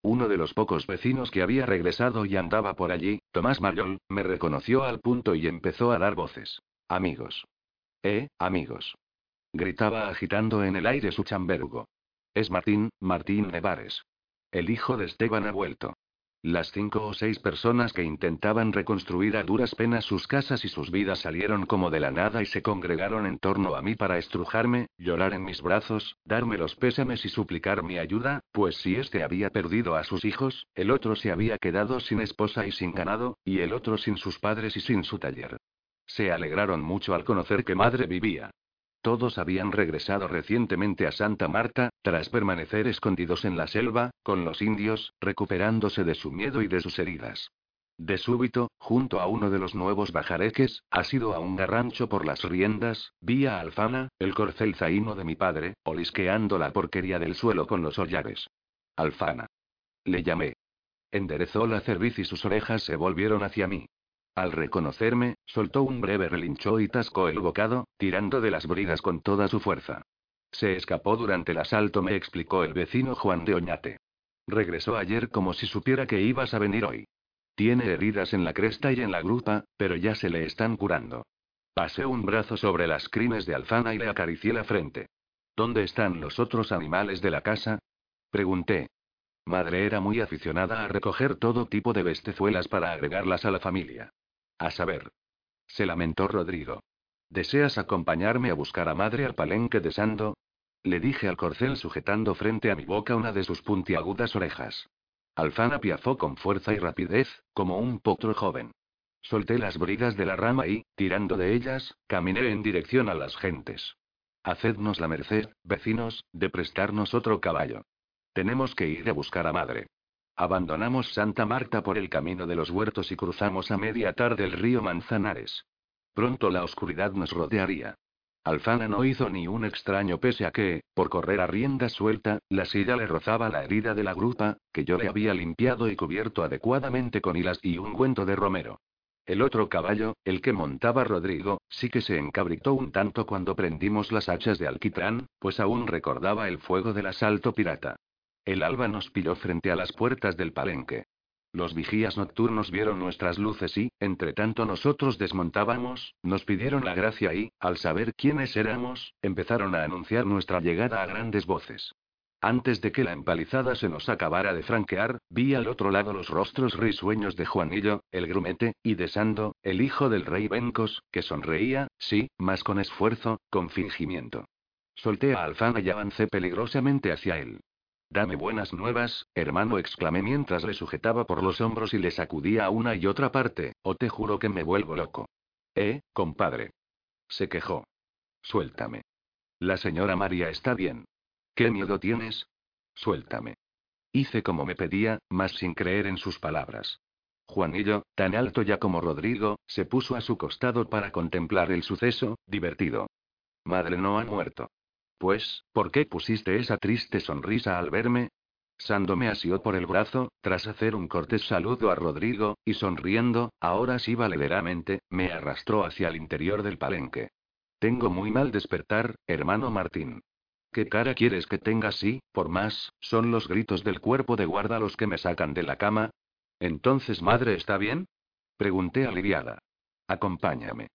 Uno de los pocos vecinos que había regresado y andaba por allí, Tomás Mayol, me reconoció al punto y empezó a dar voces. Amigos. Eh, amigos. Gritaba agitando en el aire su chambergo. Es Martín, Martín Nevares. El hijo de Esteban ha vuelto. Las cinco o seis personas que intentaban reconstruir a duras penas sus casas y sus vidas salieron como de la nada y se congregaron en torno a mí para estrujarme, llorar en mis brazos, darme los pésames y suplicar mi ayuda, pues si éste había perdido a sus hijos, el otro se había quedado sin esposa y sin ganado, y el otro sin sus padres y sin su taller. Se alegraron mucho al conocer que madre vivía. Todos habían regresado recientemente a Santa Marta, tras permanecer escondidos en la selva, con los indios, recuperándose de su miedo y de sus heridas. De súbito, junto a uno de los nuevos bajareques, asido a un garrancho por las riendas, vi a Alfana, el corcel zaino de mi padre, olisqueando la porquería del suelo con los hollares. Alfana. Le llamé. Enderezó la cerviz y sus orejas se volvieron hacia mí. Al reconocerme, soltó un breve relincho y tascó el bocado, tirando de las bridas con toda su fuerza. Se escapó durante el asalto, me explicó el vecino Juan de Oñate. Regresó ayer como si supiera que ibas a venir hoy. Tiene heridas en la cresta y en la grupa, pero ya se le están curando. Pasé un brazo sobre las crines de Alfana y le acaricié la frente. ¿Dónde están los otros animales de la casa? Pregunté. Madre era muy aficionada a recoger todo tipo de bestezuelas para agregarlas a la familia. A saber. Se lamentó Rodrigo. ¿Deseas acompañarme a buscar a madre al palenque de Sando? Le dije al corcel sujetando frente a mi boca una de sus puntiagudas orejas. Alfana piafó con fuerza y rapidez, como un potro joven. Solté las bridas de la rama y, tirando de ellas, caminé en dirección a las gentes. Hacednos la merced, vecinos, de prestarnos otro caballo. Tenemos que ir a buscar a madre. Abandonamos Santa Marta por el camino de los huertos y cruzamos a media tarde el río Manzanares. Pronto la oscuridad nos rodearía. Alfana no hizo ni un extraño pese a que, por correr a rienda suelta, la silla le rozaba la herida de la grupa, que yo le había limpiado y cubierto adecuadamente con hilas y un cuento de romero. El otro caballo, el que montaba Rodrigo, sí que se encabritó un tanto cuando prendimos las hachas de alquitrán, pues aún recordaba el fuego del asalto pirata. El alba nos pilló frente a las puertas del palenque. Los vigías nocturnos vieron nuestras luces y, entre tanto nosotros desmontábamos, nos pidieron la gracia y, al saber quiénes éramos, empezaron a anunciar nuestra llegada a grandes voces. Antes de que la empalizada se nos acabara de franquear, vi al otro lado los rostros risueños de Juanillo, el grumete, y de Sando, el hijo del rey Bencos, que sonreía, sí, más con esfuerzo, con fingimiento. Solté a Alfana y avancé peligrosamente hacia él. Dame buenas nuevas, hermano, exclamé mientras le sujetaba por los hombros y le sacudía a una y otra parte, o te juro que me vuelvo loco. Eh, compadre. Se quejó. Suéltame. La señora María está bien. ¿Qué miedo tienes? Suéltame. Hice como me pedía, mas sin creer en sus palabras. Juanillo, tan alto ya como Rodrigo, se puso a su costado para contemplar el suceso, divertido. Madre no ha muerto. Pues, ¿por qué pusiste esa triste sonrisa al verme? Sando me asió por el brazo, tras hacer un cortés saludo a Rodrigo, y sonriendo, ahora sí valeramente, me arrastró hacia el interior del palenque. Tengo muy mal despertar, hermano Martín. ¿Qué cara quieres que tenga sí, por más, son los gritos del cuerpo de guarda los que me sacan de la cama? Entonces, madre, ¿está bien? Pregunté aliviada. Acompáñame.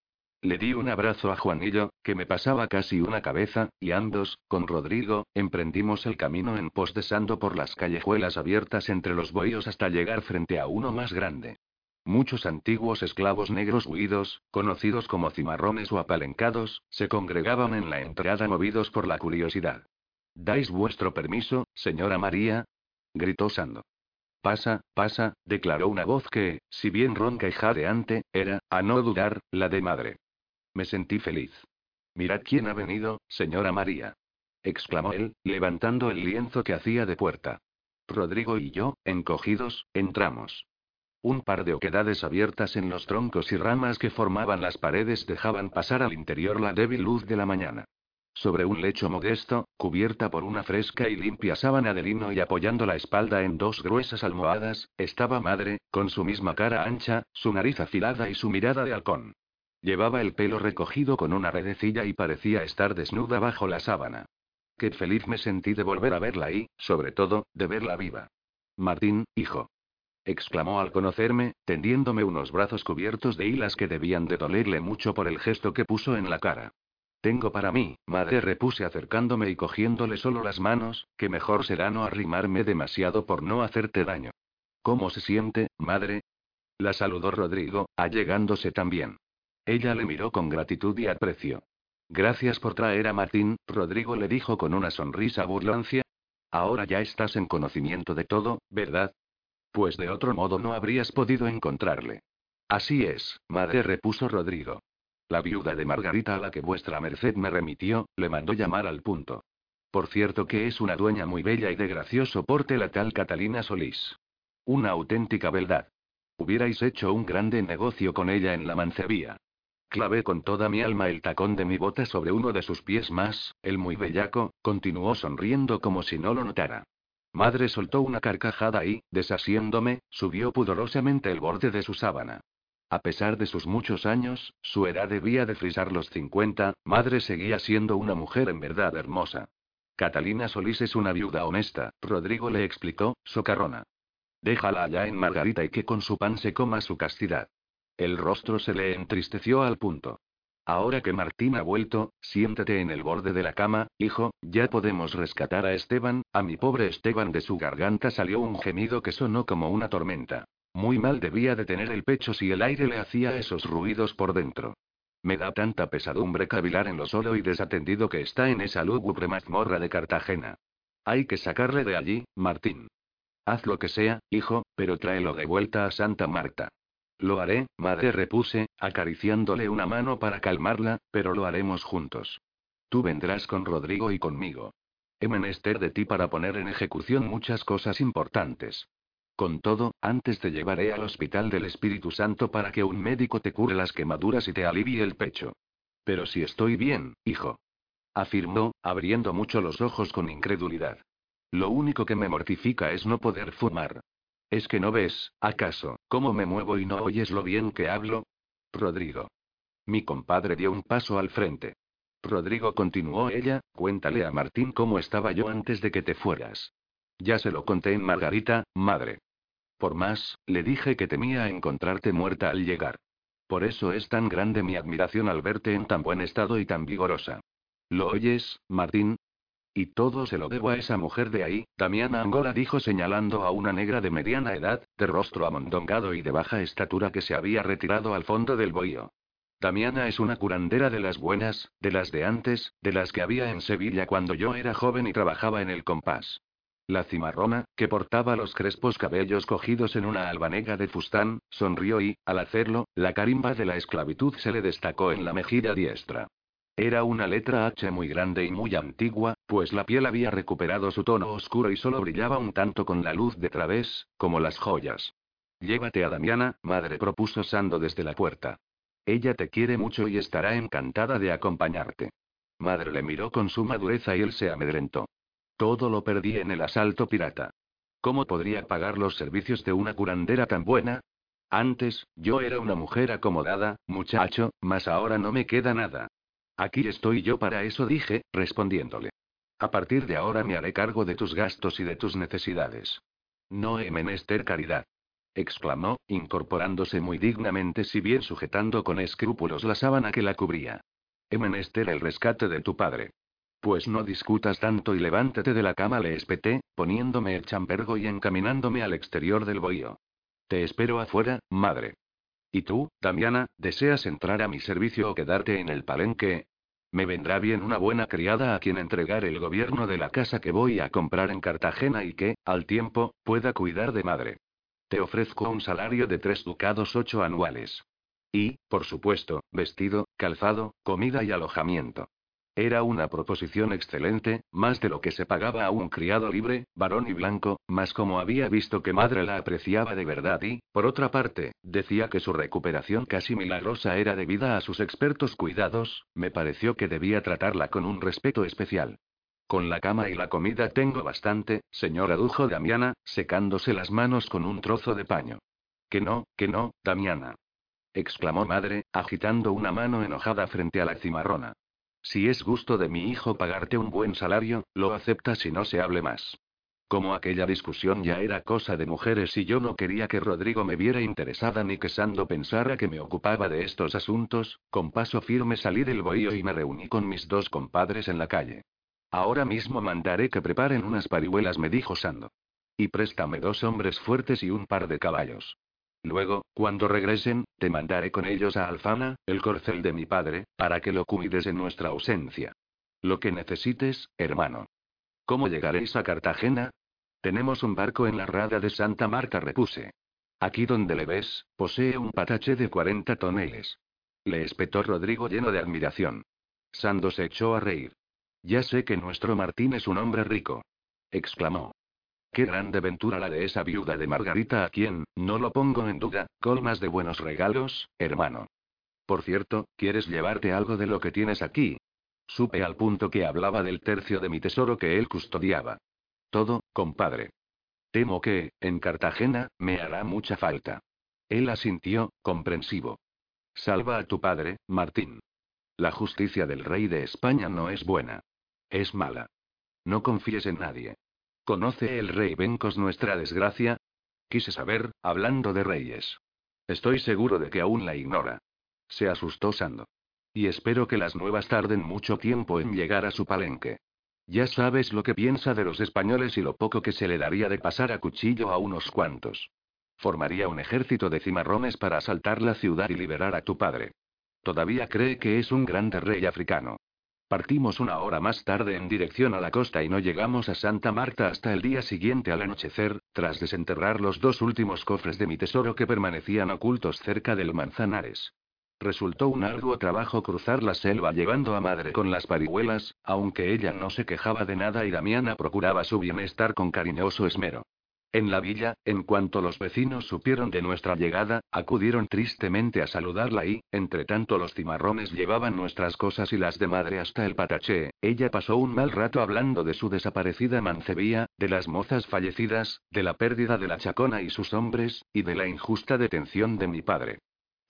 Le di un abrazo a Juanillo, que me pasaba casi una cabeza, y ambos, con Rodrigo, emprendimos el camino en pos de Sando por las callejuelas abiertas entre los bohíos hasta llegar frente a uno más grande. Muchos antiguos esclavos negros huidos, conocidos como cimarrones o apalencados, se congregaban en la entrada movidos por la curiosidad. ¿Dais vuestro permiso, señora María? gritó Sando. Pasa, pasa, declaró una voz que, si bien ronca y jadeante, era, a no dudar, la de madre. Me sentí feliz. Mirad quién ha venido, señora María. exclamó él, levantando el lienzo que hacía de puerta. Rodrigo y yo, encogidos, entramos. Un par de oquedades abiertas en los troncos y ramas que formaban las paredes dejaban pasar al interior la débil luz de la mañana. Sobre un lecho modesto, cubierta por una fresca y limpia sábana de lino y apoyando la espalda en dos gruesas almohadas, estaba madre, con su misma cara ancha, su nariz afilada y su mirada de halcón. Llevaba el pelo recogido con una redecilla y parecía estar desnuda bajo la sábana. Qué feliz me sentí de volver a verla y, sobre todo, de verla viva. Martín, hijo. exclamó al conocerme, tendiéndome unos brazos cubiertos de hilas que debían de dolerle mucho por el gesto que puso en la cara. Tengo para mí, madre, repuse acercándome y cogiéndole solo las manos, que mejor será no arrimarme demasiado por no hacerte daño. ¿Cómo se siente, madre? La saludó Rodrigo, allegándose también. Ella le miró con gratitud y aprecio. Gracias por traer a Martín, Rodrigo le dijo con una sonrisa burlancia. Ahora ya estás en conocimiento de todo, ¿verdad? Pues de otro modo no habrías podido encontrarle. Así es, madre, repuso Rodrigo. La viuda de Margarita a la que vuestra merced me remitió, le mandó llamar al punto. Por cierto que es una dueña muy bella y de gracioso porte la tal Catalina Solís. Una auténtica beldad. Hubierais hecho un grande negocio con ella en la mancebía. Clavé con toda mi alma el tacón de mi bota sobre uno de sus pies más, el muy bellaco, continuó sonriendo como si no lo notara. Madre soltó una carcajada y, desasiéndome, subió pudorosamente el borde de su sábana. A pesar de sus muchos años, su edad debía de frisar los 50, madre seguía siendo una mujer en verdad hermosa. Catalina Solís es una viuda honesta, Rodrigo le explicó, socarrona. Déjala allá en Margarita y que con su pan se coma su castidad. El rostro se le entristeció al punto. Ahora que Martín ha vuelto, siéntate en el borde de la cama, hijo, ya podemos rescatar a Esteban, a mi pobre Esteban de su garganta salió un gemido que sonó como una tormenta. Muy mal debía de tener el pecho si el aire le hacía esos ruidos por dentro. Me da tanta pesadumbre cavilar en lo solo y desatendido que está en esa lúgubre mazmorra de Cartagena. Hay que sacarle de allí, Martín. Haz lo que sea, hijo, pero tráelo de vuelta a Santa Marta. Lo haré, madre repuse, acariciándole una mano para calmarla, pero lo haremos juntos. Tú vendrás con Rodrigo y conmigo. He menester de ti para poner en ejecución muchas cosas importantes. Con todo, antes te llevaré al Hospital del Espíritu Santo para que un médico te cure las quemaduras y te alivie el pecho. Pero si estoy bien, hijo. Afirmó, abriendo mucho los ojos con incredulidad. Lo único que me mortifica es no poder fumar. ¿Es que no ves, acaso, cómo me muevo y no oyes lo bien que hablo? Rodrigo. Mi compadre dio un paso al frente. Rodrigo continuó ella, cuéntale a Martín cómo estaba yo antes de que te fueras. Ya se lo conté en Margarita, madre. Por más, le dije que temía encontrarte muerta al llegar. Por eso es tan grande mi admiración al verte en tan buen estado y tan vigorosa. ¿Lo oyes, Martín? Y todo se lo debo a esa mujer de ahí, Damiana Angola dijo señalando a una negra de mediana edad, de rostro amondongado y de baja estatura que se había retirado al fondo del bohío. Damiana es una curandera de las buenas, de las de antes, de las que había en Sevilla cuando yo era joven y trabajaba en el compás. La cimarrona, que portaba los crespos cabellos cogidos en una albanega de fustán, sonrió y, al hacerlo, la carimba de la esclavitud se le destacó en la mejilla diestra. Era una letra H muy grande y muy antigua, pues la piel había recuperado su tono oscuro y solo brillaba un tanto con la luz de través, como las joyas. Llévate a Damiana, madre propuso Sando desde la puerta. Ella te quiere mucho y estará encantada de acompañarte. Madre le miró con suma dureza y él se amedrentó. Todo lo perdí en el asalto pirata. ¿Cómo podría pagar los servicios de una curandera tan buena? Antes, yo era una mujer acomodada, muchacho, mas ahora no me queda nada. Aquí estoy yo para eso, dije, respondiéndole. A partir de ahora me haré cargo de tus gastos y de tus necesidades. No he menester caridad. exclamó, incorporándose muy dignamente, si bien sujetando con escrúpulos la sábana que la cubría. He menester el rescate de tu padre. Pues no discutas tanto y levántate de la cama, le espeté, poniéndome el chambergo y encaminándome al exterior del bohío. Te espero afuera, madre. ¿Y tú, Damiana, deseas entrar a mi servicio o quedarte en el palenque? Me vendrá bien una buena criada a quien entregar el gobierno de la casa que voy a comprar en Cartagena y que, al tiempo, pueda cuidar de madre. Te ofrezco un salario de tres ducados ocho anuales. Y, por supuesto, vestido, calzado, comida y alojamiento. Era una proposición excelente, más de lo que se pagaba a un criado libre, varón y blanco, más como había visto que madre la apreciaba de verdad y, por otra parte, decía que su recuperación casi milagrosa era debida a sus expertos cuidados, me pareció que debía tratarla con un respeto especial. Con la cama y la comida tengo bastante, señora, adujo Damiana, secándose las manos con un trozo de paño. Que no, que no, Damiana. exclamó madre, agitando una mano enojada frente a la cimarrona. Si es gusto de mi hijo pagarte un buen salario, lo aceptas y no se hable más. Como aquella discusión ya era cosa de mujeres y yo no quería que Rodrigo me viera interesada ni que Sando pensara que me ocupaba de estos asuntos, con paso firme salí del bohío y me reuní con mis dos compadres en la calle. Ahora mismo mandaré que preparen unas parihuelas, me dijo Sando. Y préstame dos hombres fuertes y un par de caballos. Luego, cuando regresen, te mandaré con ellos a Alfana, el corcel de mi padre, para que lo cuides en nuestra ausencia. Lo que necesites, hermano. ¿Cómo llegaréis a Cartagena? Tenemos un barco en la rada de Santa Marta, repuse. Aquí donde le ves, posee un patache de 40 toneles. Le espetó Rodrigo lleno de admiración. Sando se echó a reír. Ya sé que nuestro Martín es un hombre rico. exclamó. Qué grande ventura la de esa viuda de Margarita a quien, no lo pongo en duda, colmas de buenos regalos, hermano. Por cierto, ¿quieres llevarte algo de lo que tienes aquí? Supe al punto que hablaba del tercio de mi tesoro que él custodiaba. Todo, compadre. Temo que, en Cartagena, me hará mucha falta. Él asintió, comprensivo. Salva a tu padre, Martín. La justicia del rey de España no es buena. Es mala. No confíes en nadie. ¿Conoce el rey Bencos nuestra desgracia? Quise saber, hablando de reyes. Estoy seguro de que aún la ignora. Se asustó Sando. Y espero que las nuevas tarden mucho tiempo en llegar a su palenque. Ya sabes lo que piensa de los españoles y lo poco que se le daría de pasar a cuchillo a unos cuantos. Formaría un ejército de cimarrones para asaltar la ciudad y liberar a tu padre. Todavía cree que es un grande rey africano. Partimos una hora más tarde en dirección a la costa y no llegamos a Santa Marta hasta el día siguiente al anochecer, tras desenterrar los dos últimos cofres de mi tesoro que permanecían ocultos cerca del Manzanares. Resultó un arduo trabajo cruzar la selva llevando a madre con las parihuelas, aunque ella no se quejaba de nada y Damiana procuraba su bienestar con cariñoso esmero. En la villa, en cuanto los vecinos supieron de nuestra llegada, acudieron tristemente a saludarla y, entre tanto los cimarrones llevaban nuestras cosas y las de madre hasta el pataché. Ella pasó un mal rato hablando de su desaparecida mancebía, de las mozas fallecidas, de la pérdida de la chacona y sus hombres, y de la injusta detención de mi padre.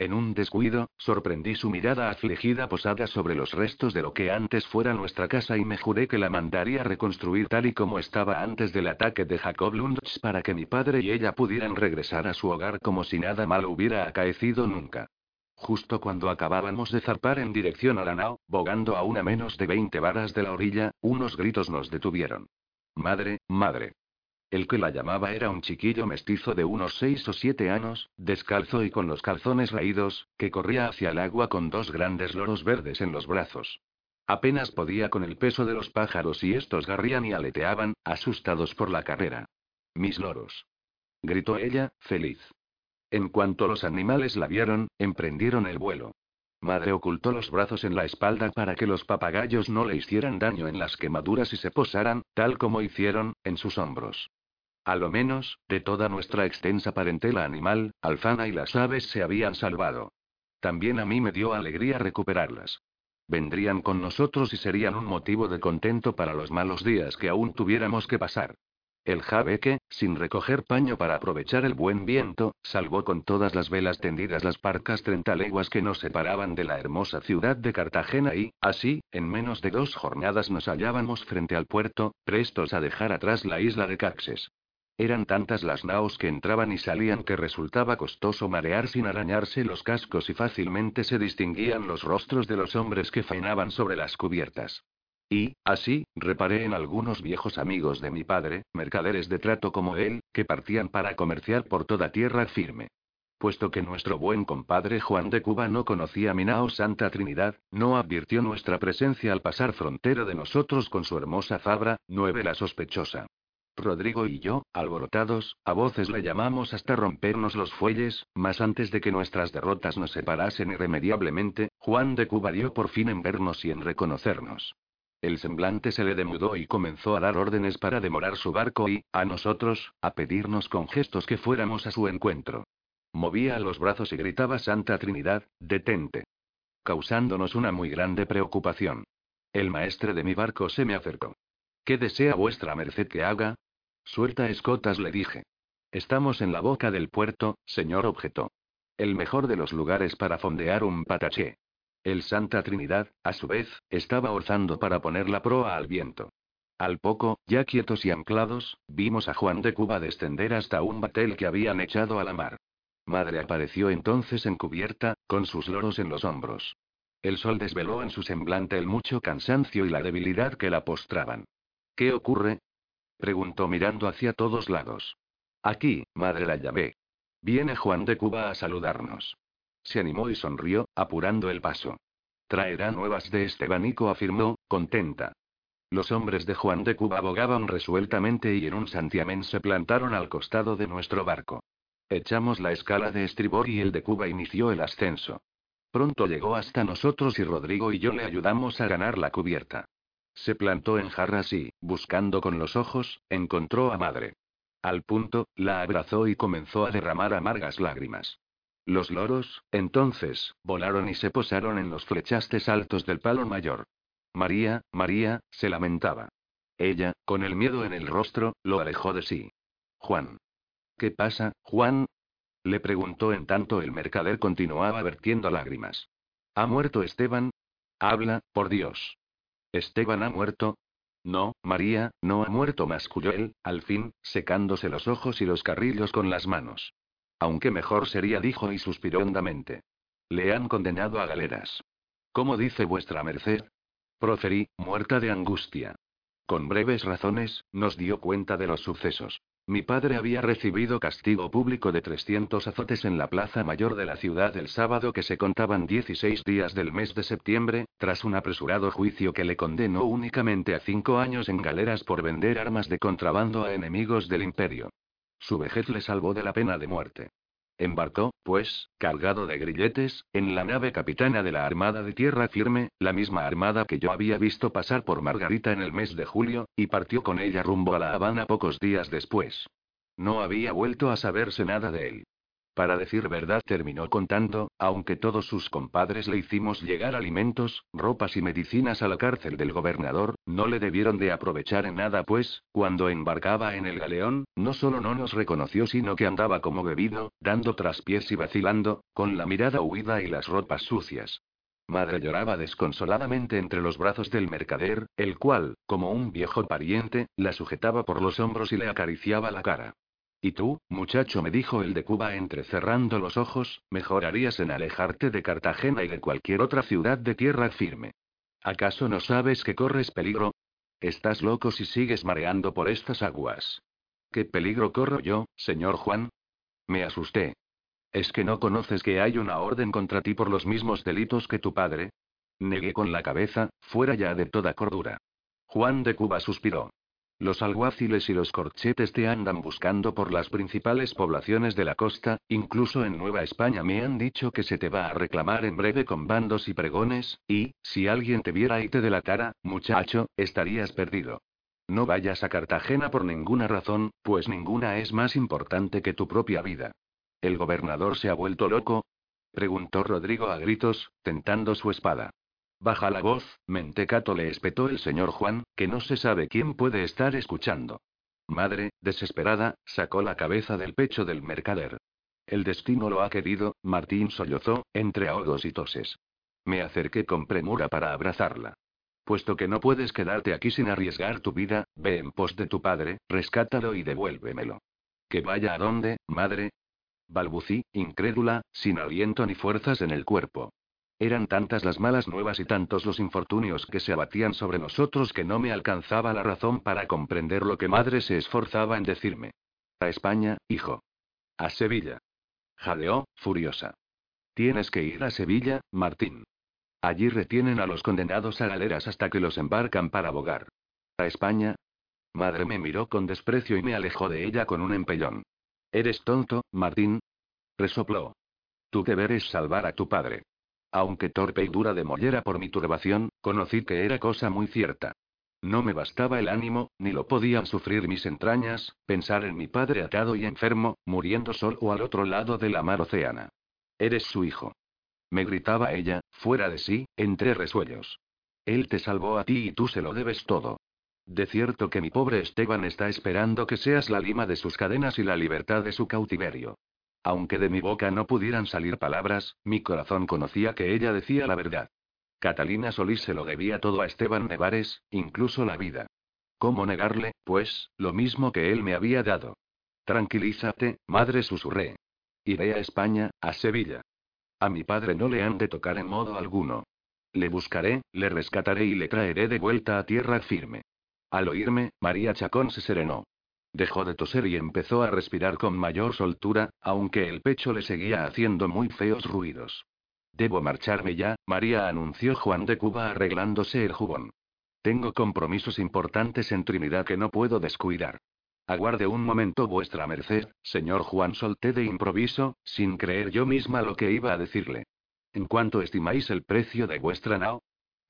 En un descuido, sorprendí su mirada afligida posada sobre los restos de lo que antes fuera nuestra casa y me juré que la mandaría reconstruir tal y como estaba antes del ataque de Jacob Lundsch para que mi padre y ella pudieran regresar a su hogar como si nada malo hubiera acaecido nunca. Justo cuando acabábamos de zarpar en dirección a la nao, bogando a una menos de 20 varas de la orilla, unos gritos nos detuvieron. Madre, madre. El que la llamaba era un chiquillo mestizo de unos seis o siete años, descalzo y con los calzones raídos, que corría hacia el agua con dos grandes loros verdes en los brazos. Apenas podía con el peso de los pájaros y estos garrían y aleteaban, asustados por la carrera. Mis loros. Gritó ella, feliz. En cuanto los animales la vieron, emprendieron el vuelo. Madre ocultó los brazos en la espalda para que los papagayos no le hicieran daño en las quemaduras y se posaran, tal como hicieron, en sus hombros. A lo menos, de toda nuestra extensa parentela animal, Alfana y las aves se habían salvado. También a mí me dio alegría recuperarlas. Vendrían con nosotros y serían un motivo de contento para los malos días que aún tuviéramos que pasar. El jabeque, sin recoger paño para aprovechar el buen viento, salvó con todas las velas tendidas las parcas treinta leguas que nos separaban de la hermosa ciudad de Cartagena y, así, en menos de dos jornadas nos hallábamos frente al puerto, prestos a dejar atrás la isla de Caxes. Eran tantas las naos que entraban y salían que resultaba costoso marear sin arañarse los cascos y fácilmente se distinguían los rostros de los hombres que faenaban sobre las cubiertas. Y, así, reparé en algunos viejos amigos de mi padre, mercaderes de trato como él, que partían para comerciar por toda tierra firme. Puesto que nuestro buen compadre Juan de Cuba no conocía Minao Santa Trinidad, no advirtió nuestra presencia al pasar frontera de nosotros con su hermosa fabra, nueve la sospechosa. Rodrigo y yo, alborotados, a voces le llamamos hasta rompernos los fuelles, mas antes de que nuestras derrotas nos separasen irremediablemente, Juan de Cuba dio por fin en vernos y en reconocernos. El semblante se le demudó y comenzó a dar órdenes para demorar su barco y, a nosotros, a pedirnos con gestos que fuéramos a su encuentro. Movía los brazos y gritaba Santa Trinidad, detente. Causándonos una muy grande preocupación. El maestre de mi barco se me acercó. ¿Qué desea vuestra merced que haga? Suelta escotas, le dije. Estamos en la boca del puerto, señor objetó. El mejor de los lugares para fondear un pataché. El Santa Trinidad, a su vez, estaba orzando para poner la proa al viento. Al poco, ya quietos y anclados, vimos a Juan de Cuba descender hasta un batel que habían echado a la mar. Madre apareció entonces en cubierta, con sus loros en los hombros. El sol desveló en su semblante el mucho cansancio y la debilidad que la postraban. ¿Qué ocurre? Preguntó mirando hacia todos lados. Aquí, madre la llamé. Viene Juan de Cuba a saludarnos. Se animó y sonrió, apurando el paso. Traerá nuevas de Estebanico, afirmó, contenta. Los hombres de Juan de Cuba bogaban resueltamente y en un santiamén se plantaron al costado de nuestro barco. Echamos la escala de estribor y el de Cuba inició el ascenso. Pronto llegó hasta nosotros y Rodrigo y yo le ayudamos a ganar la cubierta. Se plantó en jarras y, buscando con los ojos, encontró a madre. Al punto, la abrazó y comenzó a derramar amargas lágrimas. Los loros, entonces, volaron y se posaron en los flechastes altos del palo mayor. María, María, se lamentaba. Ella, con el miedo en el rostro, lo alejó de sí. Juan. ¿Qué pasa, Juan? Le preguntó en tanto el mercader continuaba vertiendo lágrimas. ¿Ha muerto Esteban? Habla, por Dios. ¿Esteban ha muerto? No, María, no ha muerto, masculló él, al fin, secándose los ojos y los carrillos con las manos. Aunque mejor sería, dijo y suspiró hondamente. Le han condenado a galeras. ¿Cómo dice vuestra merced? Proferí, muerta de angustia. con breves razones, nos dio cuenta de los sucesos. Mi padre había recibido castigo público de 300 azotes en la plaza mayor de la ciudad el sábado que se contaban 16 días del mes de septiembre, tras un apresurado juicio que le condenó únicamente a cinco años en galeras por vender armas de contrabando a enemigos del imperio. Su vejez le salvó de la pena de muerte. Embarcó, pues, cargado de grilletes, en la nave capitana de la Armada de Tierra Firme, la misma armada que yo había visto pasar por Margarita en el mes de julio, y partió con ella rumbo a La Habana pocos días después. No había vuelto a saberse nada de él. Para decir verdad terminó contando, aunque todos sus compadres le hicimos llegar alimentos, ropas y medicinas a la cárcel del gobernador, no le debieron de aprovechar en nada pues, cuando embarcaba en el galeón, no solo no nos reconoció sino que andaba como bebido, dando traspiés y vacilando, con la mirada huida y las ropas sucias. Madre lloraba desconsoladamente entre los brazos del mercader, el cual, como un viejo pariente, la sujetaba por los hombros y le acariciaba la cara. Y tú, muchacho, me dijo el de Cuba entrecerrando los ojos, mejorarías en alejarte de Cartagena y de cualquier otra ciudad de tierra firme. ¿Acaso no sabes que corres peligro? Estás loco si sigues mareando por estas aguas. ¿Qué peligro corro yo, señor Juan? Me asusté. ¿Es que no conoces que hay una orden contra ti por los mismos delitos que tu padre? Negué con la cabeza, fuera ya de toda cordura. Juan de Cuba suspiró. Los alguaciles y los corchetes te andan buscando por las principales poblaciones de la costa, incluso en Nueva España me han dicho que se te va a reclamar en breve con bandos y pregones, y, si alguien te viera y te delatara, muchacho, estarías perdido. No vayas a Cartagena por ninguna razón, pues ninguna es más importante que tu propia vida. ¿El gobernador se ha vuelto loco? preguntó Rodrigo a gritos, tentando su espada. Baja la voz, mentecato le espetó el señor Juan, que no se sabe quién puede estar escuchando. Madre, desesperada, sacó la cabeza del pecho del mercader. El destino lo ha querido, Martín sollozó, entre ahogos y toses. Me acerqué con premura para abrazarla. Puesto que no puedes quedarte aquí sin arriesgar tu vida, ve en pos de tu padre, rescátalo y devuélvemelo. ¿Que vaya a dónde, madre? Balbucí, incrédula, sin aliento ni fuerzas en el cuerpo. Eran tantas las malas nuevas y tantos los infortunios que se abatían sobre nosotros que no me alcanzaba la razón para comprender lo que madre se esforzaba en decirme. A España, hijo. A Sevilla. Jadeó, furiosa. Tienes que ir a Sevilla, Martín. Allí retienen a los condenados a galeras hasta que los embarcan para abogar. A España. Madre me miró con desprecio y me alejó de ella con un empellón. Eres tonto, Martín. Resopló. Tu deber es salvar a tu padre. Aunque torpe y dura de mollera por mi turbación, conocí que era cosa muy cierta. No me bastaba el ánimo, ni lo podían sufrir mis entrañas, pensar en mi padre atado y enfermo, muriendo solo al otro lado de la mar océana. Eres su hijo. Me gritaba ella, fuera de sí, entre resuellos. Él te salvó a ti y tú se lo debes todo. De cierto que mi pobre Esteban está esperando que seas la lima de sus cadenas y la libertad de su cautiverio. Aunque de mi boca no pudieran salir palabras, mi corazón conocía que ella decía la verdad. Catalina Solís se lo debía todo a Esteban Nevares, incluso la vida. ¿Cómo negarle, pues, lo mismo que él me había dado? Tranquilízate, madre, susurré. Iré a España, a Sevilla. A mi padre no le han de tocar en modo alguno. Le buscaré, le rescataré y le traeré de vuelta a tierra firme. Al oírme, María Chacón se serenó. Dejó de toser y empezó a respirar con mayor soltura, aunque el pecho le seguía haciendo muy feos ruidos. Debo marcharme ya, María anunció Juan de Cuba arreglándose el jubón. Tengo compromisos importantes en Trinidad que no puedo descuidar. Aguarde un momento vuestra merced, señor Juan solté de improviso, sin creer yo misma lo que iba a decirle. ¿En cuánto estimáis el precio de vuestra nao?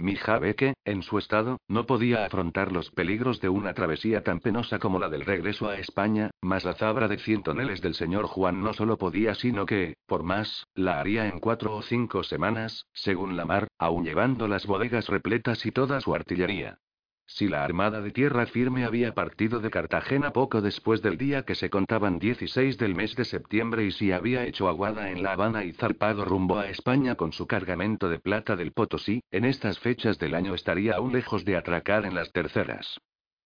Mi que, en su estado, no podía afrontar los peligros de una travesía tan penosa como la del regreso a España, mas la zabra de cien toneles del señor Juan no solo podía, sino que, por más, la haría en cuatro o cinco semanas, según la mar, aun llevando las bodegas repletas y toda su artillería. Si la Armada de Tierra Firme había partido de Cartagena poco después del día que se contaban 16 del mes de septiembre y si había hecho aguada en La Habana y zarpado rumbo a España con su cargamento de plata del Potosí, en estas fechas del año estaría aún lejos de atracar en las terceras.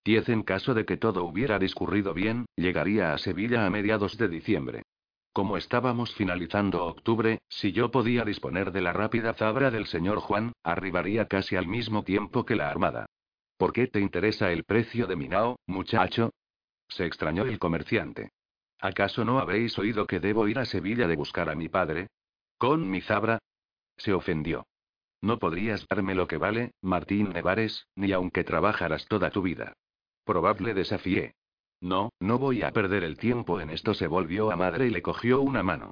Diez en caso de que todo hubiera discurrido bien, llegaría a Sevilla a mediados de diciembre. Como estábamos finalizando octubre, si yo podía disponer de la rápida zabra del señor Juan, arribaría casi al mismo tiempo que la Armada. ¿Por qué te interesa el precio de mi nao, muchacho? Se extrañó el comerciante. ¿Acaso no habéis oído que debo ir a Sevilla de buscar a mi padre? ¿Con mi zabra? Se ofendió. No podrías darme lo que vale, Martín Nevares, ni aunque trabajaras toda tu vida. Probable desafié. No, no voy a perder el tiempo en esto. Se volvió a madre y le cogió una mano.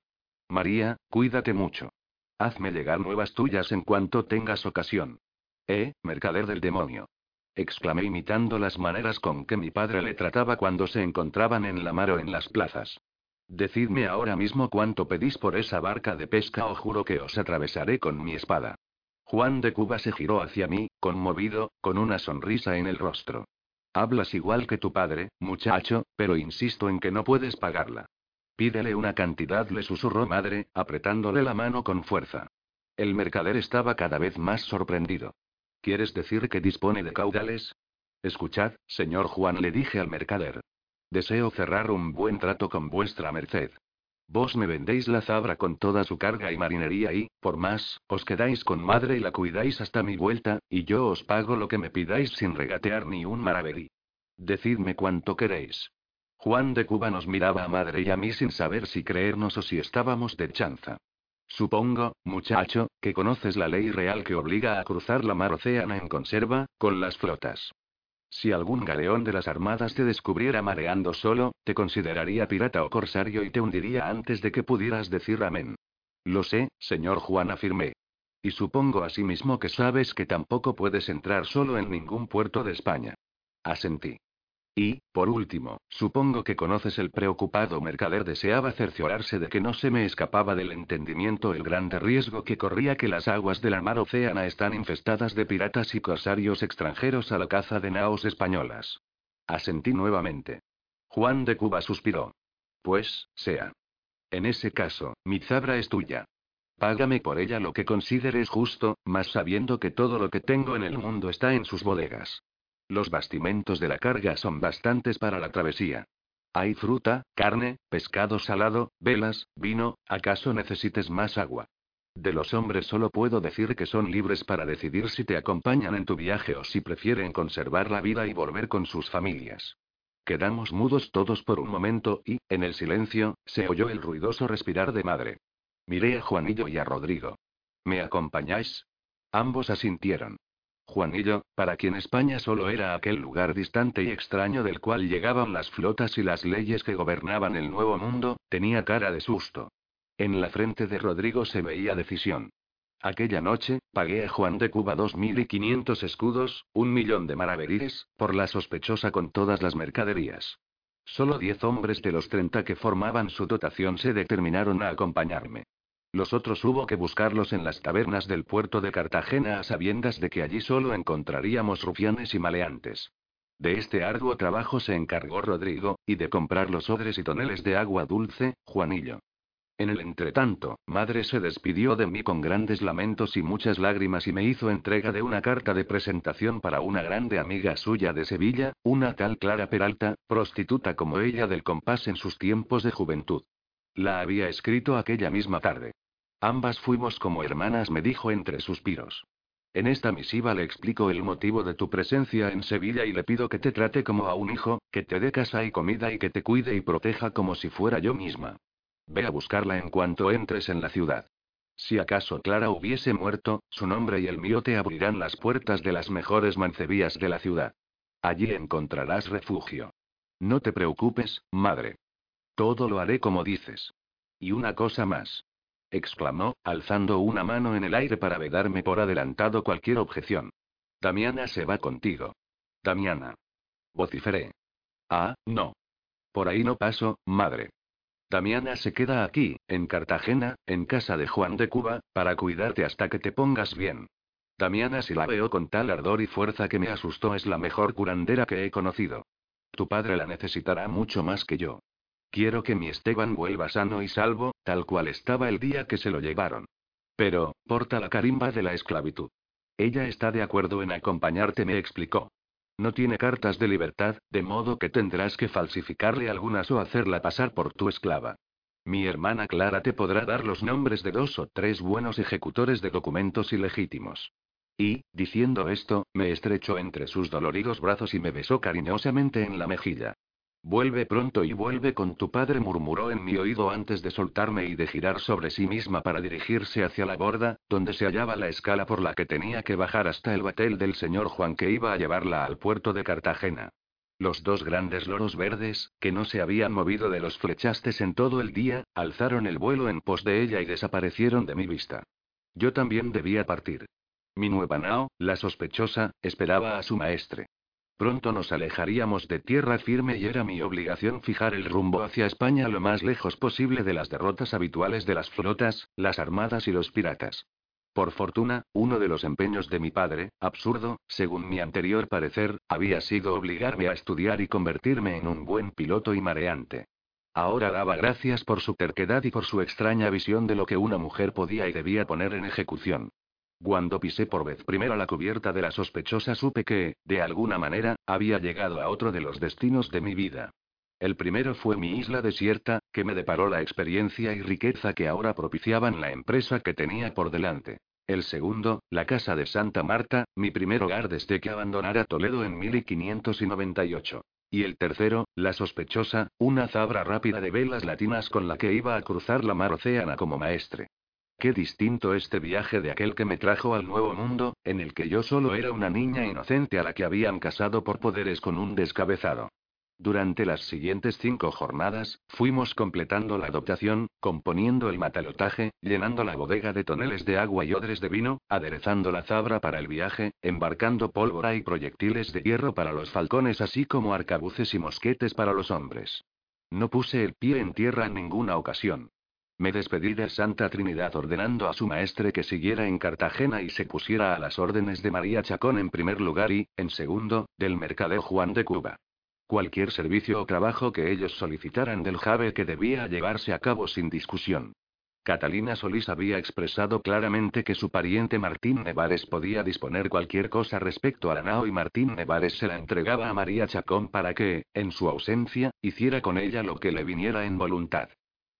María, cuídate mucho. Hazme llegar nuevas tuyas en cuanto tengas ocasión. Eh, mercader del demonio. Exclamé imitando las maneras con que mi padre le trataba cuando se encontraban en la mar o en las plazas. Decidme ahora mismo cuánto pedís por esa barca de pesca o juro que os atravesaré con mi espada. Juan de Cuba se giró hacia mí, conmovido, con una sonrisa en el rostro. Hablas igual que tu padre, muchacho, pero insisto en que no puedes pagarla. Pídele una cantidad, le susurró madre, apretándole la mano con fuerza. El mercader estaba cada vez más sorprendido. ¿Quieres decir que dispone de caudales? Escuchad, señor Juan, le dije al mercader. Deseo cerrar un buen trato con vuestra merced. Vos me vendéis la zabra con toda su carga y marinería y, por más, os quedáis con madre y la cuidáis hasta mi vuelta, y yo os pago lo que me pidáis sin regatear ni un maravedí. Decidme cuánto queréis. Juan de Cuba nos miraba a madre y a mí sin saber si creernos o si estábamos de chanza. Supongo, muchacho, que conoces la ley real que obliga a cruzar la mar océana en conserva, con las flotas. Si algún galeón de las armadas te descubriera mareando solo, te consideraría pirata o corsario y te hundiría antes de que pudieras decir amén. Lo sé, señor Juan afirmé. Y supongo asimismo que sabes que tampoco puedes entrar solo en ningún puerto de España. Asentí. Y, por último, supongo que conoces el preocupado mercader deseaba cerciorarse de que no se me escapaba del entendimiento el grande riesgo que corría que las aguas de la mar océana están infestadas de piratas y corsarios extranjeros a la caza de naos españolas. Asentí nuevamente. Juan de Cuba suspiró. Pues, sea. En ese caso, mi zabra es tuya. Págame por ella lo que consideres justo, más sabiendo que todo lo que tengo en el mundo está en sus bodegas. Los bastimentos de la carga son bastantes para la travesía. Hay fruta, carne, pescado salado, velas, vino, ¿acaso necesites más agua? De los hombres solo puedo decir que son libres para decidir si te acompañan en tu viaje o si prefieren conservar la vida y volver con sus familias. Quedamos mudos todos por un momento y, en el silencio, se oyó el ruidoso respirar de madre. Miré a Juanillo y a Rodrigo. ¿Me acompañáis? Ambos asintieron. Juanillo, para quien España solo era aquel lugar distante y extraño del cual llegaban las flotas y las leyes que gobernaban el Nuevo Mundo, tenía cara de susto. En la frente de Rodrigo se veía decisión. Aquella noche, pagué a Juan de Cuba dos mil y quinientos escudos, un millón de maravedíes, por la sospechosa con todas las mercaderías. Solo diez hombres de los treinta que formaban su dotación se determinaron a acompañarme. Los otros hubo que buscarlos en las tabernas del puerto de Cartagena a sabiendas de que allí solo encontraríamos rufianes y maleantes. De este arduo trabajo se encargó Rodrigo, y de comprar los odres y toneles de agua dulce, Juanillo. En el entretanto, madre se despidió de mí con grandes lamentos y muchas lágrimas y me hizo entrega de una carta de presentación para una grande amiga suya de Sevilla, una tal Clara Peralta, prostituta como ella del compás en sus tiempos de juventud. La había escrito aquella misma tarde. Ambas fuimos como hermanas, me dijo entre suspiros. En esta misiva le explico el motivo de tu presencia en Sevilla y le pido que te trate como a un hijo, que te dé casa y comida y que te cuide y proteja como si fuera yo misma. Ve a buscarla en cuanto entres en la ciudad. Si acaso Clara hubiese muerto, su nombre y el mío te abrirán las puertas de las mejores mancebías de la ciudad. Allí encontrarás refugio. No te preocupes, madre. Todo lo haré como dices. Y una cosa más exclamó, alzando una mano en el aire para vedarme por adelantado cualquier objeción. Damiana se va contigo. Damiana. Vociferé. Ah, no. Por ahí no paso, madre. Damiana se queda aquí, en Cartagena, en casa de Juan de Cuba, para cuidarte hasta que te pongas bien. Damiana si la veo con tal ardor y fuerza que me asustó es la mejor curandera que he conocido. Tu padre la necesitará mucho más que yo. Quiero que mi Esteban vuelva sano y salvo, tal cual estaba el día que se lo llevaron. Pero, porta la carimba de la esclavitud. Ella está de acuerdo en acompañarte, me explicó. No tiene cartas de libertad, de modo que tendrás que falsificarle algunas o hacerla pasar por tu esclava. Mi hermana Clara te podrá dar los nombres de dos o tres buenos ejecutores de documentos ilegítimos. Y, diciendo esto, me estrechó entre sus doloridos brazos y me besó cariñosamente en la mejilla. Vuelve pronto y vuelve con tu padre, murmuró en mi oído antes de soltarme y de girar sobre sí misma para dirigirse hacia la borda, donde se hallaba la escala por la que tenía que bajar hasta el batel del señor Juan que iba a llevarla al puerto de Cartagena. Los dos grandes loros verdes, que no se habían movido de los flechastes en todo el día, alzaron el vuelo en pos de ella y desaparecieron de mi vista. Yo también debía partir. Mi nueva nao, la sospechosa, esperaba a su maestre. Pronto nos alejaríamos de tierra firme y era mi obligación fijar el rumbo hacia España lo más lejos posible de las derrotas habituales de las flotas, las armadas y los piratas. Por fortuna, uno de los empeños de mi padre, absurdo, según mi anterior parecer, había sido obligarme a estudiar y convertirme en un buen piloto y mareante. Ahora daba gracias por su terquedad y por su extraña visión de lo que una mujer podía y debía poner en ejecución. Cuando pisé por vez primero la cubierta de la sospechosa supe que, de alguna manera, había llegado a otro de los destinos de mi vida. El primero fue mi isla desierta, que me deparó la experiencia y riqueza que ahora propiciaban la empresa que tenía por delante. El segundo, la casa de Santa Marta, mi primer hogar desde que abandonara Toledo en 1598. Y el tercero, la sospechosa, una zabra rápida de velas latinas con la que iba a cruzar la mar océana como maestre. Qué distinto este viaje de aquel que me trajo al nuevo mundo, en el que yo solo era una niña inocente a la que habían casado por poderes con un descabezado. Durante las siguientes cinco jornadas, fuimos completando la adoptación, componiendo el matalotaje, llenando la bodega de toneles de agua y odres de vino, aderezando la zabra para el viaje, embarcando pólvora y proyectiles de hierro para los falcones así como arcabuces y mosquetes para los hombres. No puse el pie en tierra en ninguna ocasión. Me despedí de Santa Trinidad ordenando a su maestre que siguiera en Cartagena y se pusiera a las órdenes de María Chacón en primer lugar y, en segundo, del mercader Juan de Cuba. Cualquier servicio o trabajo que ellos solicitaran del Jave que debía llevarse a cabo sin discusión. Catalina Solís había expresado claramente que su pariente Martín Nevares podía disponer cualquier cosa respecto a la y Martín Nevares se la entregaba a María Chacón para que, en su ausencia, hiciera con ella lo que le viniera en voluntad.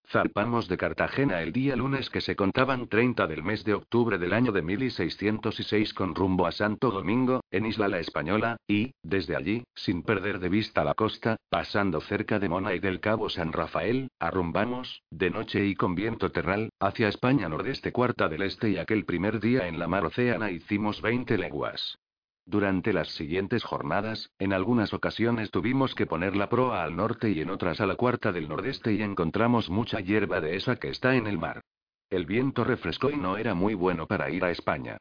Zarpamos de Cartagena el día lunes que se contaban 30 del mes de octubre del año de 1606 con rumbo a Santo Domingo, en Isla La Española, y, desde allí, sin perder de vista la costa, pasando cerca de Mona y del Cabo San Rafael, arrumbamos, de noche y con viento terral, hacia España nordeste cuarta del este y aquel primer día en la mar océana hicimos 20 leguas. Durante las siguientes jornadas, en algunas ocasiones tuvimos que poner la proa al norte y en otras a la cuarta del nordeste y encontramos mucha hierba de esa que está en el mar. El viento refrescó y no era muy bueno para ir a España.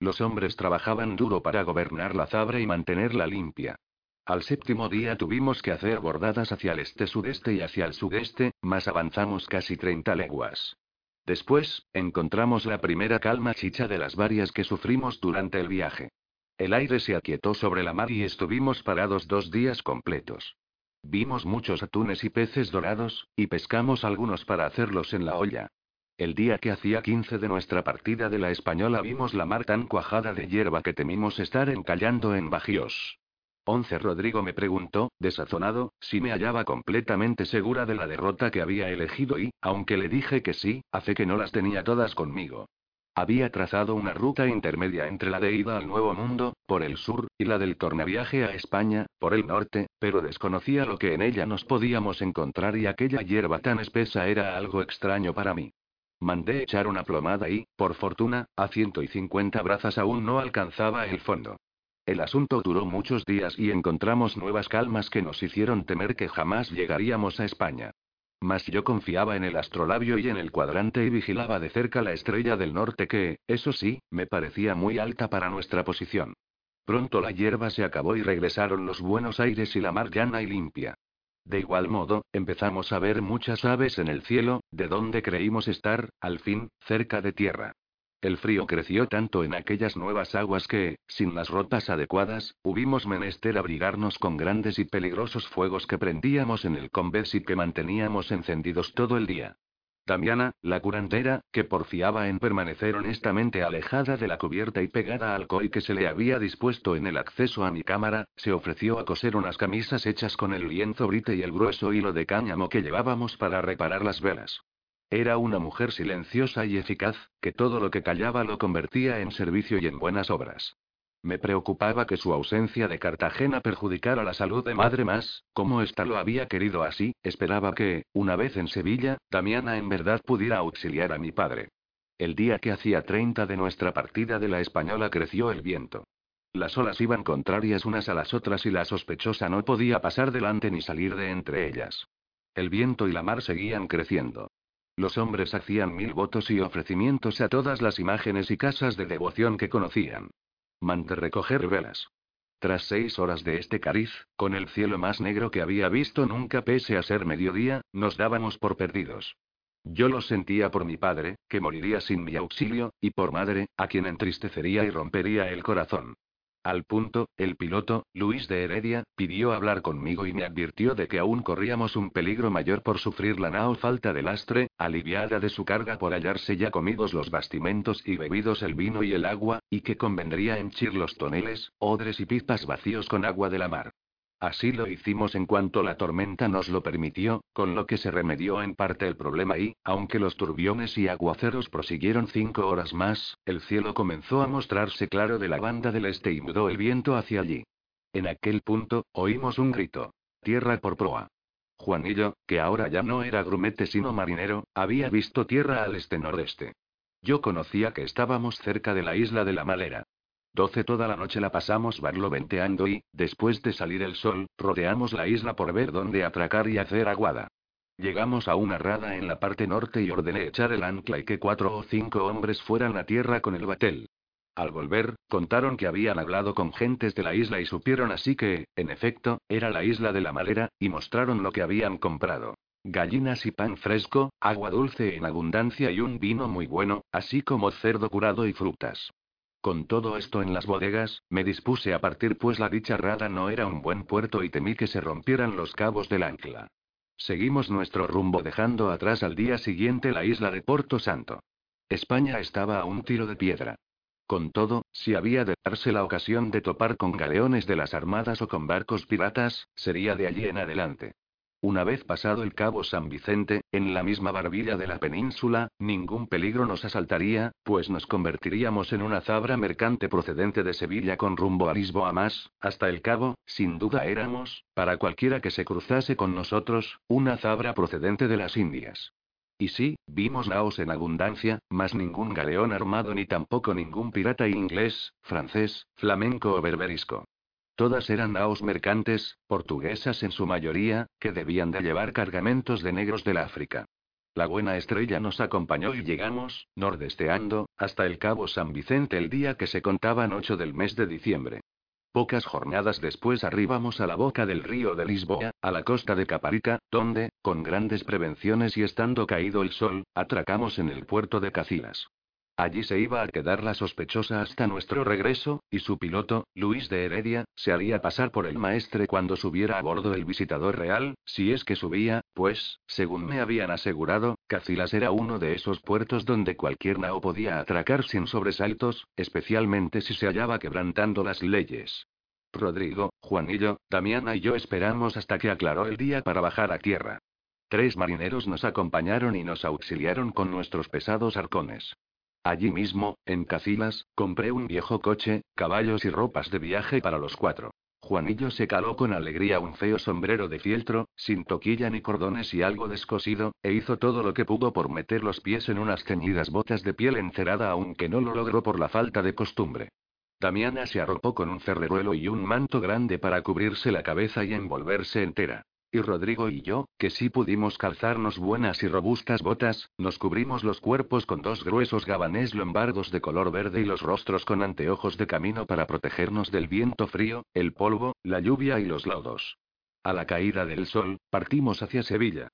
Los hombres trabajaban duro para gobernar la zabra y mantenerla limpia. Al séptimo día tuvimos que hacer bordadas hacia el este-sudeste y hacia el sudeste, más avanzamos casi 30 leguas. Después, encontramos la primera calma chicha de las varias que sufrimos durante el viaje. El aire se aquietó sobre la mar y estuvimos parados dos días completos. Vimos muchos atunes y peces dorados, y pescamos algunos para hacerlos en la olla. El día que hacía 15 de nuestra partida de la española vimos la mar tan cuajada de hierba que temimos estar encallando en bajíos. 11 Rodrigo me preguntó, desazonado, si me hallaba completamente segura de la derrota que había elegido y, aunque le dije que sí, hace que no las tenía todas conmigo. Había trazado una ruta intermedia entre la de ida al Nuevo Mundo, por el sur, y la del tornaviaje a España, por el norte, pero desconocía lo que en ella nos podíamos encontrar y aquella hierba tan espesa era algo extraño para mí. Mandé echar una plomada y, por fortuna, a 150 brazas aún no alcanzaba el fondo. El asunto duró muchos días y encontramos nuevas calmas que nos hicieron temer que jamás llegaríamos a España. Mas yo confiaba en el astrolabio y en el cuadrante y vigilaba de cerca la estrella del norte que, eso sí, me parecía muy alta para nuestra posición. Pronto la hierba se acabó y regresaron los buenos aires y la mar llana y limpia. De igual modo, empezamos a ver muchas aves en el cielo, de donde creímos estar, al fin, cerca de tierra. El frío creció tanto en aquellas nuevas aguas que, sin las ropas adecuadas, hubimos menester abrigarnos con grandes y peligrosos fuegos que prendíamos en el convés y que manteníamos encendidos todo el día. Damiana, la curandera, que porfiaba en permanecer honestamente alejada de la cubierta y pegada al coy que se le había dispuesto en el acceso a mi cámara, se ofreció a coser unas camisas hechas con el lienzo brite y el grueso hilo de cáñamo que llevábamos para reparar las velas. Era una mujer silenciosa y eficaz, que todo lo que callaba lo convertía en servicio y en buenas obras. Me preocupaba que su ausencia de Cartagena perjudicara la salud de madre más, como ésta lo había querido así, esperaba que, una vez en Sevilla, Damiana en verdad pudiera auxiliar a mi padre. El día que hacía 30 de nuestra partida de la Española creció el viento. Las olas iban contrarias unas a las otras y la sospechosa no podía pasar delante ni salir de entre ellas. El viento y la mar seguían creciendo. Los hombres hacían mil votos y ofrecimientos a todas las imágenes y casas de devoción que conocían. Mandé recoger velas. Tras seis horas de este cariz, con el cielo más negro que había visto nunca pese a ser mediodía, nos dábamos por perdidos. Yo lo sentía por mi padre, que moriría sin mi auxilio, y por madre, a quien entristecería y rompería el corazón. Al punto, el piloto, Luis de Heredia, pidió hablar conmigo y me advirtió de que aún corríamos un peligro mayor por sufrir la nao falta de lastre, aliviada de su carga por hallarse ya comidos los bastimentos y bebidos el vino y el agua, y que convendría henchir los toneles, odres y pipas vacíos con agua de la mar. Así lo hicimos en cuanto la tormenta nos lo permitió, con lo que se remedió en parte el problema y, aunque los turbiones y aguaceros prosiguieron cinco horas más, el cielo comenzó a mostrarse claro de la banda del este y mudó el viento hacia allí. En aquel punto, oímos un grito. Tierra por proa. Juanillo, que ahora ya no era grumete sino marinero, había visto tierra al este-nordeste. Yo conocía que estábamos cerca de la isla de la Malera. 12 Toda la noche la pasamos barloventeando y, después de salir el sol, rodeamos la isla por ver dónde atracar y hacer aguada. Llegamos a una rada en la parte norte y ordené echar el ancla y que cuatro o cinco hombres fueran a tierra con el batel. Al volver, contaron que habían hablado con gentes de la isla y supieron así que, en efecto, era la isla de la Malera, y mostraron lo que habían comprado. Gallinas y pan fresco, agua dulce en abundancia y un vino muy bueno, así como cerdo curado y frutas. Con todo esto en las bodegas, me dispuse a partir pues la dicha rada no era un buen puerto y temí que se rompieran los cabos del ancla. Seguimos nuestro rumbo dejando atrás al día siguiente la isla de Porto Santo. España estaba a un tiro de piedra. Con todo, si había de darse la ocasión de topar con galeones de las armadas o con barcos piratas, sería de allí en adelante. Una vez pasado el Cabo San Vicente, en la misma barbilla de la península, ningún peligro nos asaltaría, pues nos convertiríamos en una zabra mercante procedente de Sevilla con rumbo a Lisboa más, hasta el cabo, sin duda éramos, para cualquiera que se cruzase con nosotros, una zabra procedente de las Indias. Y sí, vimos naos en abundancia, mas ningún galeón armado ni tampoco ningún pirata inglés, francés, flamenco o berberisco. Todas eran naos mercantes, portuguesas en su mayoría, que debían de llevar cargamentos de negros del África. La buena estrella nos acompañó y llegamos, nordesteando, hasta el Cabo San Vicente el día que se contaban 8 del mes de diciembre. Pocas jornadas después arribamos a la boca del río de Lisboa, a la costa de Caparica, donde, con grandes prevenciones y estando caído el sol, atracamos en el puerto de Cacilas. Allí se iba a quedar la sospechosa hasta nuestro regreso, y su piloto, Luis de Heredia, se haría pasar por el maestre cuando subiera a bordo el visitador real, si es que subía, pues, según me habían asegurado, Cacilas era uno de esos puertos donde cualquier nao podía atracar sin sobresaltos, especialmente si se hallaba quebrantando las leyes. Rodrigo, Juanillo, Damiana y yo esperamos hasta que aclaró el día para bajar a tierra. Tres marineros nos acompañaron y nos auxiliaron con nuestros pesados arcones. Allí mismo, en Cacilas, compré un viejo coche, caballos y ropas de viaje para los cuatro. Juanillo se caló con alegría un feo sombrero de fieltro, sin toquilla ni cordones y algo descosido, e hizo todo lo que pudo por meter los pies en unas ceñidas botas de piel encerada aunque no lo logró por la falta de costumbre. Damiana se arropó con un ferreruelo y un manto grande para cubrirse la cabeza y envolverse entera. Y Rodrigo y yo, que sí pudimos calzarnos buenas y robustas botas, nos cubrimos los cuerpos con dos gruesos gabanés lombardos de color verde y los rostros con anteojos de camino para protegernos del viento frío, el polvo, la lluvia y los lodos. A la caída del sol, partimos hacia Sevilla.